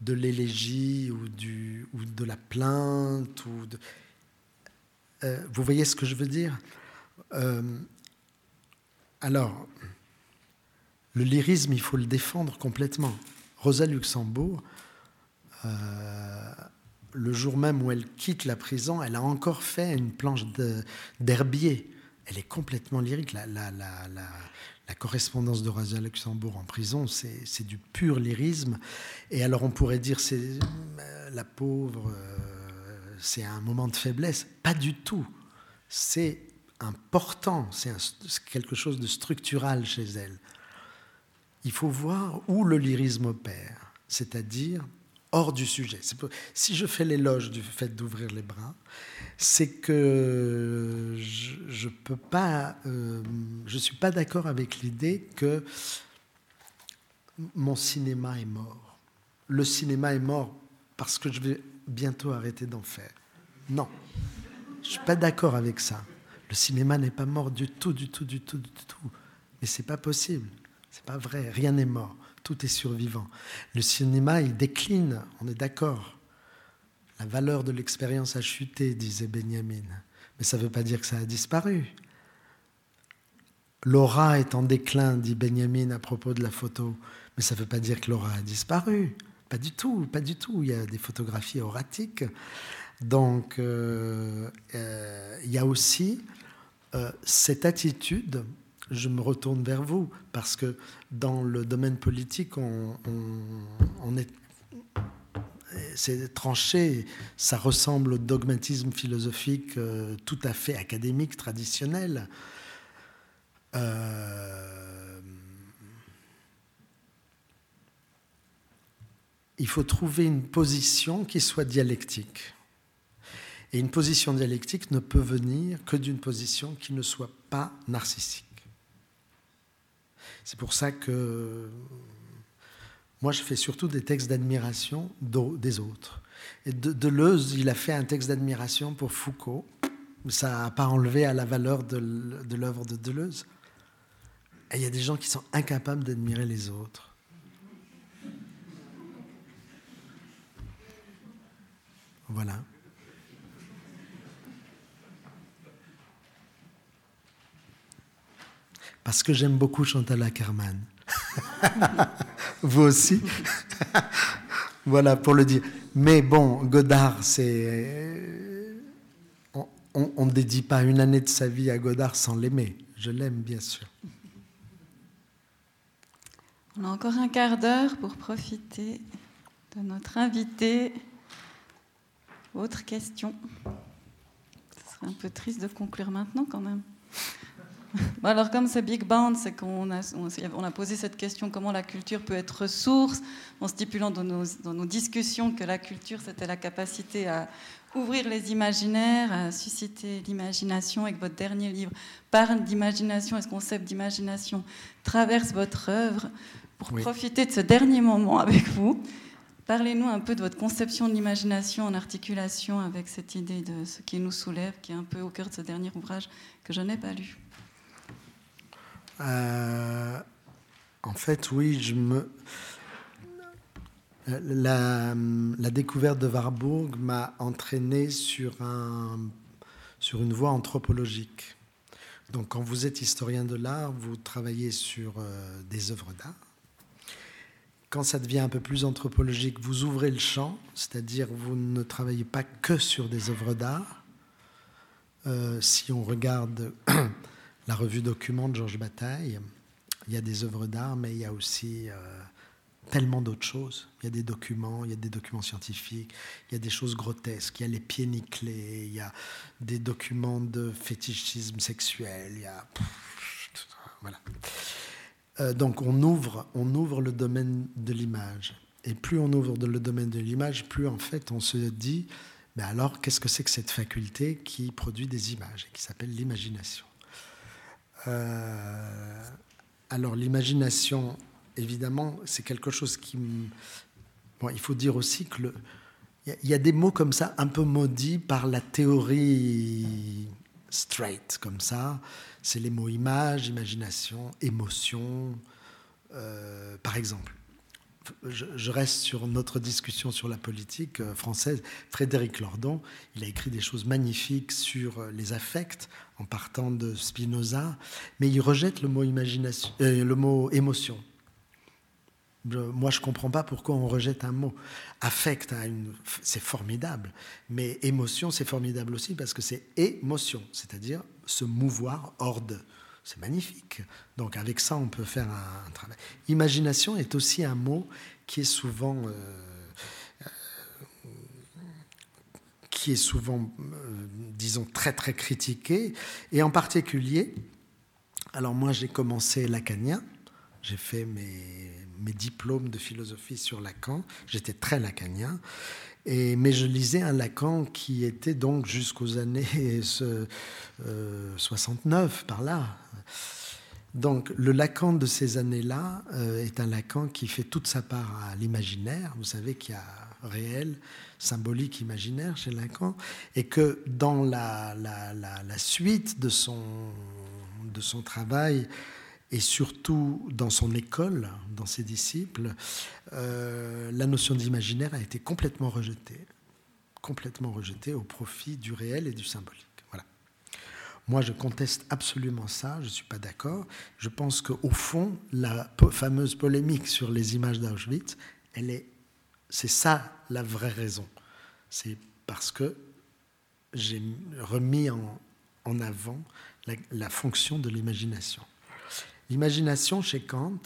Speaker 3: de l'élégie ou, ou de la plainte. Ou de... Euh, vous voyez ce que je veux dire? Euh, alors, le lyrisme, il faut le défendre complètement. Rosa Luxembourg, euh, le jour même où elle quitte la prison, elle a encore fait une planche d'herbier. Elle est complètement lyrique. La, correspondance de Rosa Luxembourg en prison, c'est du pur lyrisme. Et alors on pourrait dire, c'est euh, la pauvre, euh, c'est un moment de faiblesse. Pas du tout. C'est important, c'est quelque chose de structural chez elle. Il faut voir où le lyrisme opère, c'est-à-dire hors du sujet. Si je fais l'éloge du fait d'ouvrir les bras, c'est que je ne peux pas, euh, suis pas d'accord avec l'idée que mon cinéma est mort. Le cinéma est mort parce que je vais bientôt arrêter d'en faire. Non, je suis pas d'accord avec ça Le cinéma n'est pas mort du tout, du tout, du tout, du tout. Mais c'est pas possible. C'est pas vrai. Rien n'est mort. Tout est survivant. Le cinéma, il décline. On est d'accord. La valeur de l'expérience a chuté, disait Benjamin. Mais ça ne veut pas dire que ça a disparu. L'aura est en déclin, dit Benjamin à propos de la photo. Mais ça ne veut pas dire que l'aura a disparu. Pas du tout, pas du tout. Il y a des photographies oratiques. Donc, euh, euh, il y a aussi euh, cette attitude, je me retourne vers vous, parce que dans le domaine politique, on, est c'est tranché, ça ressemble au dogmatisme philosophique tout à fait académique, traditionnel. il faut trouver une position qui soit dialectique. Et une position dialectique ne peut venir que d'une position qui ne soit pas narcissique. C'est pour ça que moi, je fais surtout des textes d'admiration des autres. Deleuze, il a fait un texte d'admiration pour Foucault. Ça n'a pas enlevé à la valeur de l'œuvre de Deleuze. Et il y a des gens qui sont incapables d'admirer les autres. Voilà. Parce que j'aime beaucoup Chantal Ackerman. Vous aussi Voilà, pour le dire. Mais bon, Godard, c'est. On ne dédie pas une année de sa vie à Godard sans l'aimer. Je l'aime, bien sûr.
Speaker 1: On a encore un quart d'heure pour profiter de notre invité. Autre question Ce serait un peu triste de conclure maintenant quand même. Alors comme c'est Big Band, c'est qu'on a, on a posé cette question comment la culture peut être source, en stipulant dans nos, dans nos discussions que la culture, c'était la capacité à ouvrir les imaginaires, à susciter l'imagination, et que votre dernier livre parle d'imagination, et ce concept d'imagination traverse votre œuvre? Pour profiter de ce dernier moment avec vous, parlez-nous un peu de votre conception de l'imagination en articulation avec cette idée de ce qui nous soulève, qui est un peu au cœur de ce dernier ouvrage que je n'ai pas lu.
Speaker 3: Euh, en fait, oui, je me. La, découverte de Warburg m'a entraîné sur, un, sur une voie anthropologique. Donc, quand vous êtes historien de l'art, vous travaillez sur euh, des œuvres d'art. Quand ça devient un peu plus anthropologique, vous ouvrez le champ, c'est-à-dire vous ne travaillez pas que sur des œuvres d'art. Euh, si on regarde la revue Document de Georges Bataille. Il y a des œuvres d'art, mais il y a aussi euh, tellement d'autres choses. Il y a des documents, il y a des documents scientifiques, il y a des choses grotesques, il y a les pieds nickelés, il y a des documents de fétichisme sexuel, il y a... voilà. Euh, donc on ouvre, on ouvre le domaine de l'image. Et plus on ouvre le domaine de l'image, plus en fait on se dit, mais alors qu'est-ce que c'est que cette faculté qui produit des images et qui s'appelle l'imagination? Euh, alors l'imagination, évidemment, c'est quelque chose qui... Bon, il faut dire aussi que le... Il y a des mots comme ça, un peu maudits par la théorie straight, comme ça. C'est les mots image, imagination, émotion, euh, par exemple je, reste sur notre discussion sur la politique euh, française. Frédéric Lordon, il a écrit des choses magnifiques sur euh, les affects en partant de Spinoza, mais il rejette le mot, imagination, euh, le mot émotion. moi, je ne comprends pas pourquoi on rejette un mot. Affect, c'est formidable, mais émotion, c'est formidable aussi parce que c'est émotion, c'est-à-dire se mouvoir hors de. C'est magnifique. Donc avec ça, on peut faire un, travail. Imagination est aussi un mot qui est souvent, euh, euh, qui est souvent, euh, disons, très très critiqué, et en particulier. Alors moi, j'ai commencé lacanien. J'ai fait mes, mes diplômes de philosophie sur Lacan. J'étais très lacanien mais je lisais un Lacan qui était donc jusqu'aux années 69, par là. Donc le Lacan de ces années-là euh, est un Lacan qui fait toute sa part à l'imaginaire. Vous savez qu'il y a réel, symbolique, imaginaire chez Lacan, et que dans la, suite de son, travail, et surtout dans son école, dans ses disciples, euh, la notion d'imaginaire a été complètement rejetée, complètement rejetée au profit du réel et du symbolique. Moi, je conteste absolument ça, je ne suis pas d'accord. Je pense qu'au fond, la fameuse polémique sur les images d'Auschwitz, c'est ça la vraie raison. C'est parce que j'ai remis en, avant la, fonction de l'imagination. L'imagination chez Kant,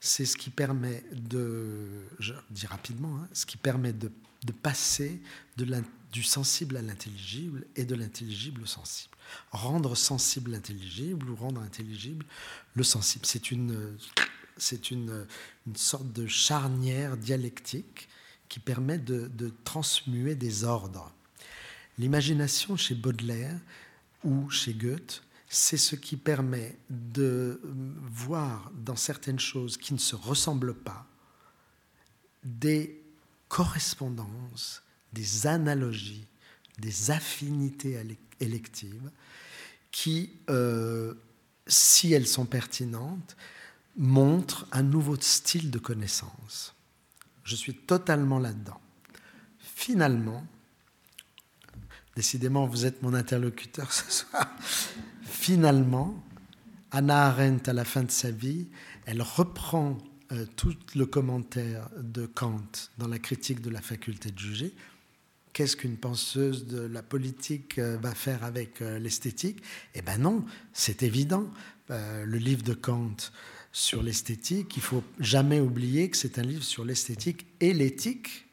Speaker 3: c'est ce qui permet de, je dis rapidement, hein, ce qui permet de, passer du sensible à l'intelligible et de l'intelligible au sensible. Rendre sensible l'intelligible ou rendre intelligible le sensible. C'est une, c'est une, sorte de charnière dialectique qui permet de, de transmuer des ordres. L'imagination chez Baudelaire ou chez Goethe, c'est ce qui permet de voir dans certaines choses qui ne se ressemblent pas des correspondances, des analogies, des affinités électives qui, euh, si elles sont pertinentes, montrent un nouveau style de connaissance. Je suis totalement là-dedans. Finalement, décidément, vous êtes mon interlocuteur ce soir, finalement, Anna Arendt, à la fin de sa vie, elle reprend euh, tout le commentaire de Kant dans la critique de la faculté de juger. Qu'est-ce qu'une penseuse de la politique euh, va faire avec euh, l'esthétique? Eh bien non, c'est évident. le livre de Kant sur l'esthétique, il faut jamais oublier que c'est un livre sur l'esthétique et l'éthique.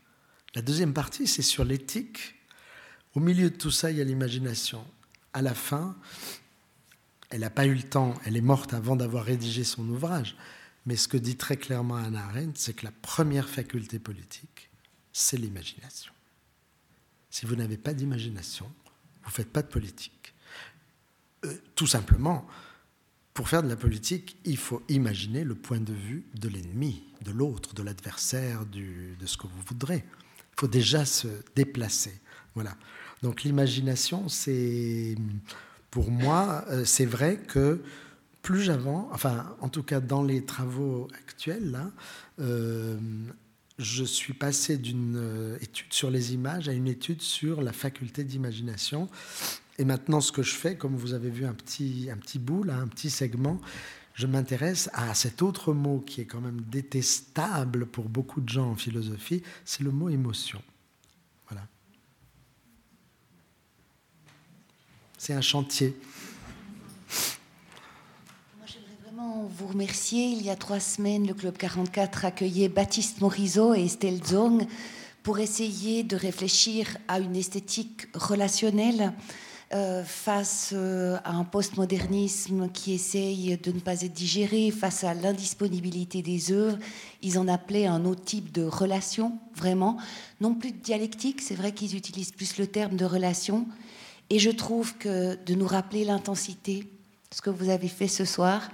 Speaker 3: La deuxième partie, c'est sur l'éthique. Au milieu de tout ça, il y a l'imagination. À la fin, elle n'a pas eu le temps, elle est morte avant d'avoir rédigé son ouvrage. Mais ce que dit très clairement Anna Arendt, c'est que la première faculté politique, c'est l'imagination. Si vous n'avez pas d'imagination, vous ne faites pas de politique. Euh, tout simplement, pour faire de la politique, il faut imaginer le point de vue de l'ennemi, de l'autre, de l'adversaire, de ce que vous voudrez. Il faut déjà se déplacer. Voilà. Donc l'imagination, c'est pour moi, euh, c'est vrai que plus j'avance, enfin, en tout cas dans les travaux actuels, là, euh, je suis passé d'une euh, étude sur les images à une étude sur la faculté d'imagination. Et maintenant, ce que je fais, comme vous avez vu un petit, un petit bout, là, un petit segment, je m'intéresse à cet autre mot qui est quand même détestable pour beaucoup de gens en philosophie, c'est le mot émotion. C'est un chantier.
Speaker 7: Moi, j'aimerais vraiment vous remercier. Il y a trois semaines, le Club 44 accueillait Baptiste Morisot et Estelle Zong pour essayer de réfléchir à une esthétique relationnelle euh, face euh, à un postmodernisme qui essaye de ne pas être digéré, face à l'indisponibilité des œuvres. Ils en appelaient un autre type de relation, vraiment. Non plus de dialectique, c'est vrai qu'ils utilisent plus le terme de relation, et je trouve que de nous rappeler l'intensité, ce que vous avez fait ce soir,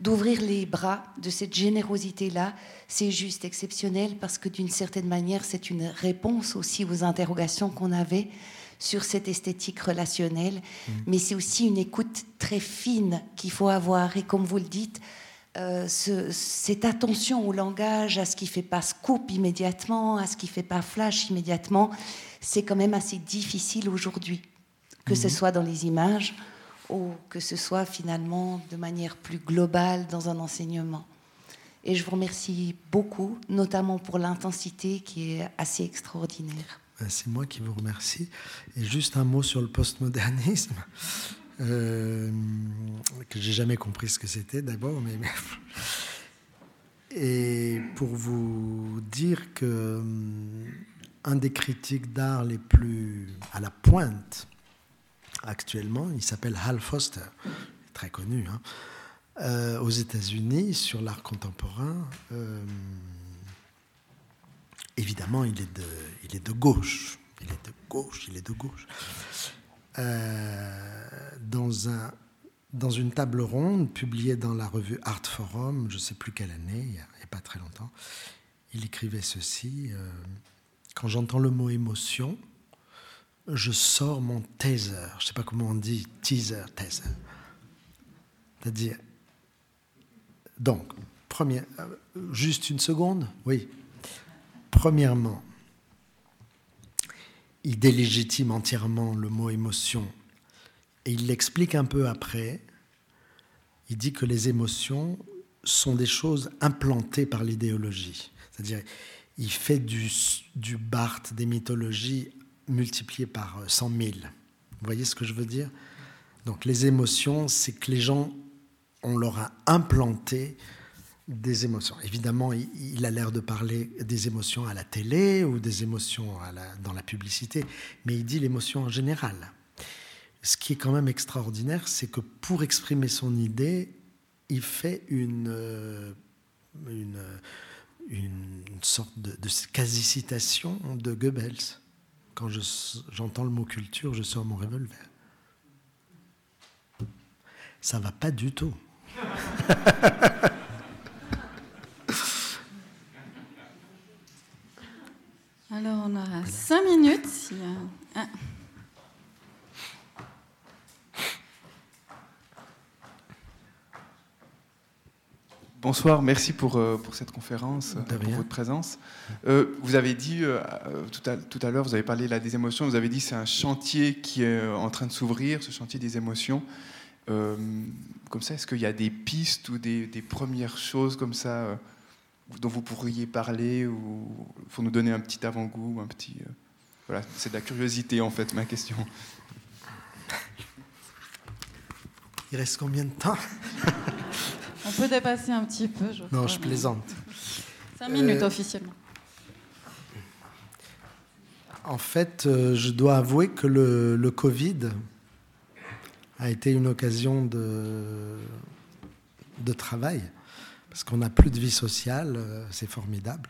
Speaker 7: d'ouvrir les bras de cette générosité-là, c'est juste exceptionnel parce que d'une certaine manière, c'est une réponse aussi aux interrogations qu'on avait sur cette esthétique relationnelle, mmh. mais c'est aussi une écoute très fine qu'il faut avoir. Et comme vous le dites, euh, cette attention au langage, à ce qui fait pas scoop immédiatement, à ce qui fait pas flash immédiatement, c'est quand même assez difficile aujourd'hui que ce mhm. soit dans les images ou que ce soit finalement de manière plus globale dans un enseignement. Et je vous remercie beaucoup, notamment pour l'intensité qui est assez extraordinaire.
Speaker 3: Ben, c'est moi qui vous remercie. Et juste un mot sur le postmodernisme, euh, que j'ai jamais compris ce que c'était d'abord, et pour vous dire que hum, un des critiques d'art les plus à la pointe actuellement. Il s'appelle Hal Foster, très connu, hein. euh, aux États-Unis sur l'art contemporain. Euh, évidemment, il est, de, il est de gauche. Il est de gauche, il est de gauche. Euh, dans, un, dans une table ronde publiée dans la revue Art Forum, je ne sais plus quelle année, il n'y a, pas très longtemps, il écrivait ceci quand j'entends le mot émotion, je sors mon taser. Je ne sais pas comment on dit teaser, taser. C'est-à-dire. Donc, première, euh, juste une seconde? Oui. Premièrement, il délégitime entièrement le mot émotion et il l'explique un peu après. Il dit que les émotions sont des choses implantées par l'idéologie. C'est-à-dire, il fait du, du Barthes, des mythologies multipliées par 100 000. Vous voyez ce que je veux dire? Donc les émotions, c'est que les gens, on leur a implanté des émotions. Évidemment, il, a l'air de parler des émotions à la télé ou des émotions dans la publicité, mais il dit l'émotion en général. Ce qui est quand même extraordinaire, c'est que pour exprimer son idée, il fait une, euh, une sorte de, quasi-citation de Goebbels. Quand j'entends le mot culture, je sors mon revolver. Ça va pas du tout.
Speaker 1: Alors on aura cinq minutes.
Speaker 8: Bonsoir, merci pour, euh, pour cette conférence, pour votre présence. Euh, vous avez dit, euh, tout à, tout à l'heure, vous avez parlé là, des émotions, vous avez dit que c'est un chantier qui est en train de s'ouvrir, ce chantier des émotions. comme ça, est-ce qu'il y a des pistes ou des, des premières choses comme ça dont vous pourriez parler ou pour nous donner un petit avant-goût, un petit... voilà, c'est de la curiosité en fait, ma question.
Speaker 3: Il reste combien de temps?
Speaker 1: On peut dépasser un petit peu. Je
Speaker 3: non, je plaisante.
Speaker 1: Cinq minutes euh, officiellement.
Speaker 3: En fait, euh, je dois avouer que le, le, Covid a été une occasion de, de travail, parce qu'on n'a plus de vie sociale, euh, c'est formidable.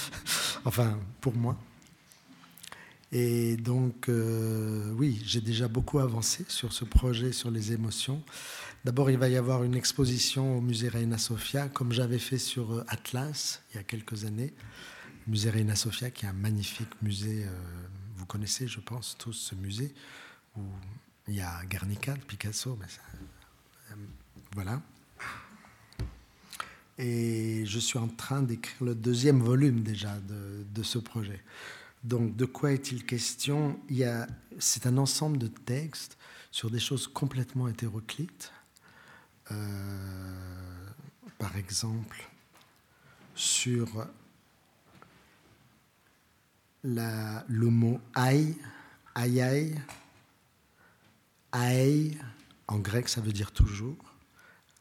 Speaker 3: enfin, pour moi. Et donc, oui, j'ai déjà beaucoup avancé sur ce projet sur les émotions. D'abord, il va y avoir une exposition au musée Reina Sofia, comme j'avais fait sur euh, Atlas il y a quelques années. Musée Reina Sofia, qui est un magnifique musée, euh, vous connaissez, je pense, tous ce musée, où il y a Guernica Picasso, euh, voilà. Et je suis en train d'écrire le deuxième volume déjà de ce projet. Donc, de quoi est-il question? C'est un ensemble de textes sur des choses complètement hétéroclites, euh, par exemple, sur le mot aïe aïe, aïe, en grec ça veut dire toujours,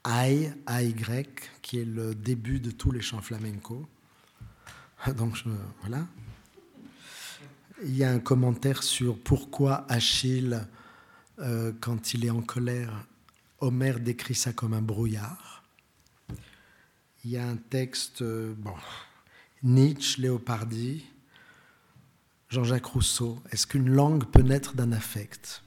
Speaker 3: aïe, aïe grec, qui est le début de tous les chants flamenco. Donc voilà. Il y a un commentaire sur pourquoi Achille, euh, quand il est en colère, Homère décrit ça comme un brouillard. Il y a un texte, euh, bon, Nietzsche, Léopardi, Jean-Jacques Rousseau. Est-ce qu'une langue peut naître d'un affect?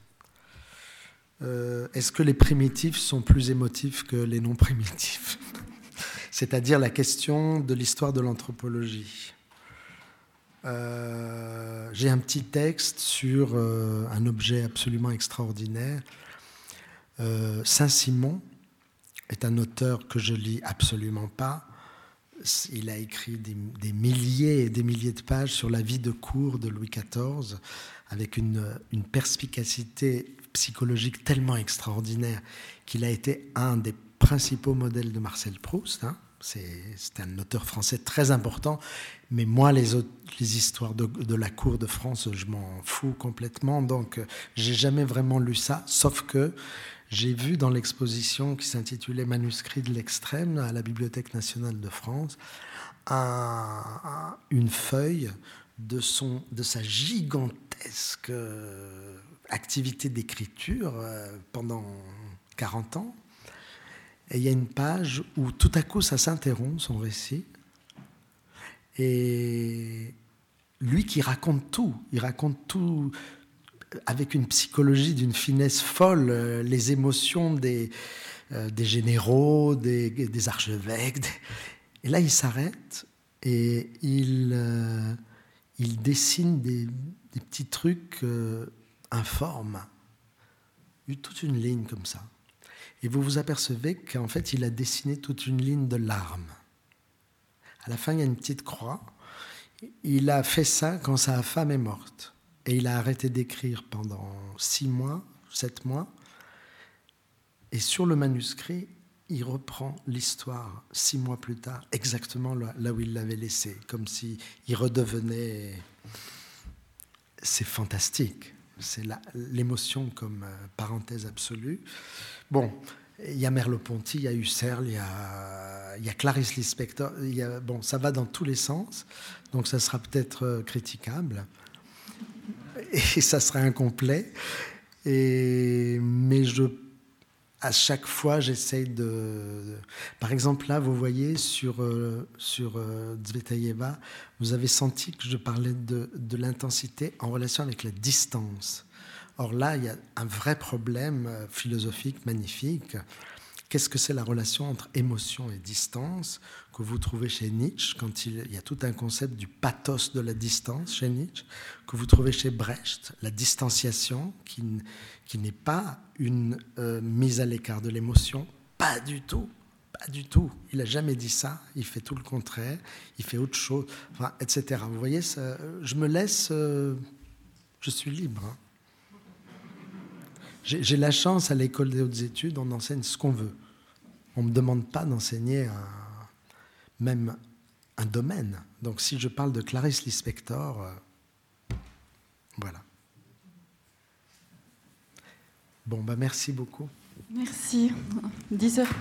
Speaker 3: Euh, Est-ce que les primitifs sont plus émotifs que les non primitifs C'est-à-dire la question de l'histoire de l'anthropologie. Euh, j'ai un petit texte sur un objet absolument extraordinaire euh, Saint-Simon est un auteur que je lis absolument pas. Il a écrit des, milliers et des milliers de pages sur la vie de cour de Louis XIV, avec une, perspicacité psychologique tellement extraordinaire qu'il a été un des principaux modèles de Marcel Proust. Hein. C'est un auteur français très important, mais moi, les, histoires de, de, la cour de France, je m'en fous complètement. Donc, j'ai jamais vraiment lu ça, sauf que j'ai vu dans l'exposition qui s'intitulait Manuscrits de l'extrême à la Bibliothèque nationale de France une feuille de, son, de sa gigantesque euh, activité d'écriture euh, pendant 40 ans. Et il y a une page où tout à coup ça s'interrompt, son récit. Et lui qui raconte tout, il raconte tout, avec une psychologie d'une finesse folle, euh, les émotions des, euh, généraux, des, archevêques. Et là, il s'arrête et il, euh, dessine des, petits trucs euh, informes, toute une ligne comme ça. Et vous vous apercevez qu'en fait, il a dessiné toute une ligne de larmes. À la fin, il y a une petite croix. Il a fait ça quand sa femme est morte. Et il a arrêté d'écrire pendant six mois, sept mois. Et sur le manuscrit, il reprend l'histoire six mois plus tard, exactement là où il l'avait laissé, comme s'il redevenait. C'est fantastique. C'est l'émotion comme euh, parenthèse absolue. Bon, il y a Merleau-Ponty, il y a Husserl, il y a, il Clarice Lispector. Il bon, ça va dans tous les sens, donc ça sera peut-être euh, critiquable et ça sera incomplet. Et, mais je à chaque fois, j'essaye de, Par exemple, là, vous voyez, sur, euh, sur euh, Zvetaeva, vous avez senti que je parlais de, de l'intensité en relation avec la distance. Or là, il y a un vrai problème euh, philosophique magnifique. Qu'est-ce que c'est la relation entre émotion et distance que vous trouvez chez Nietzsche, quand il, y a tout un concept du pathos de la distance chez Nietzsche, que vous trouvez chez Brecht, la distanciation, qui, qui n'est pas une euh, mise à l'écart de l'émotion, pas du tout, pas du tout. Il n'a jamais dit ça, il fait tout le contraire, il fait autre chose, enfin, etc. Vous voyez, je me laisse, euh, je suis libre. Hein. J'ai la chance à l'école des hautes études, on enseigne ce qu'on veut. On ne me demande pas d'enseigner un même un domaine. Donc si je parle de Clarice Lispector, euh, voilà. Bon, bah merci beaucoup.
Speaker 1: Merci. 10 heures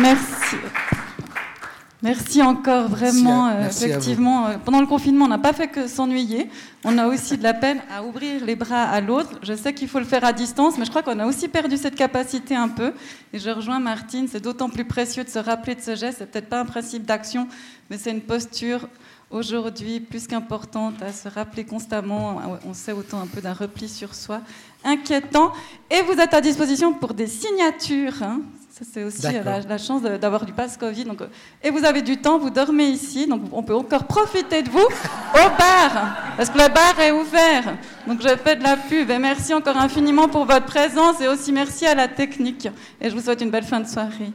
Speaker 1: Merci. Merci encore, vraiment. Euh, effectivement, euh, pendant le confinement, on n'a pas fait que s'ennuyer. On a aussi de la peine à ouvrir les bras à l'autre. Je sais qu'il faut le faire à distance, mais je crois qu'on a aussi perdu cette capacité un peu. Et je rejoins Martine, c'est d'autant plus précieux de se rappeler de ce geste. C'est peut-être pas un principe d'action, mais c'est une posture aujourd'hui plus qu'importante à se rappeler constamment. On sait autant un peu d'un repli sur soi inquiétant. Et vous êtes à disposition pour des signatures. Hein c'est aussi la, chance d'avoir du pass Covid. Donc, euh, et vous avez du temps, vous dormez ici, donc on peut encore profiter de vous au bar, parce que le bar est ouvert. Donc je fais de la pub. Et merci encore infiniment pour votre présence et aussi merci à la technique. Et je vous souhaite une belle fin de soirée.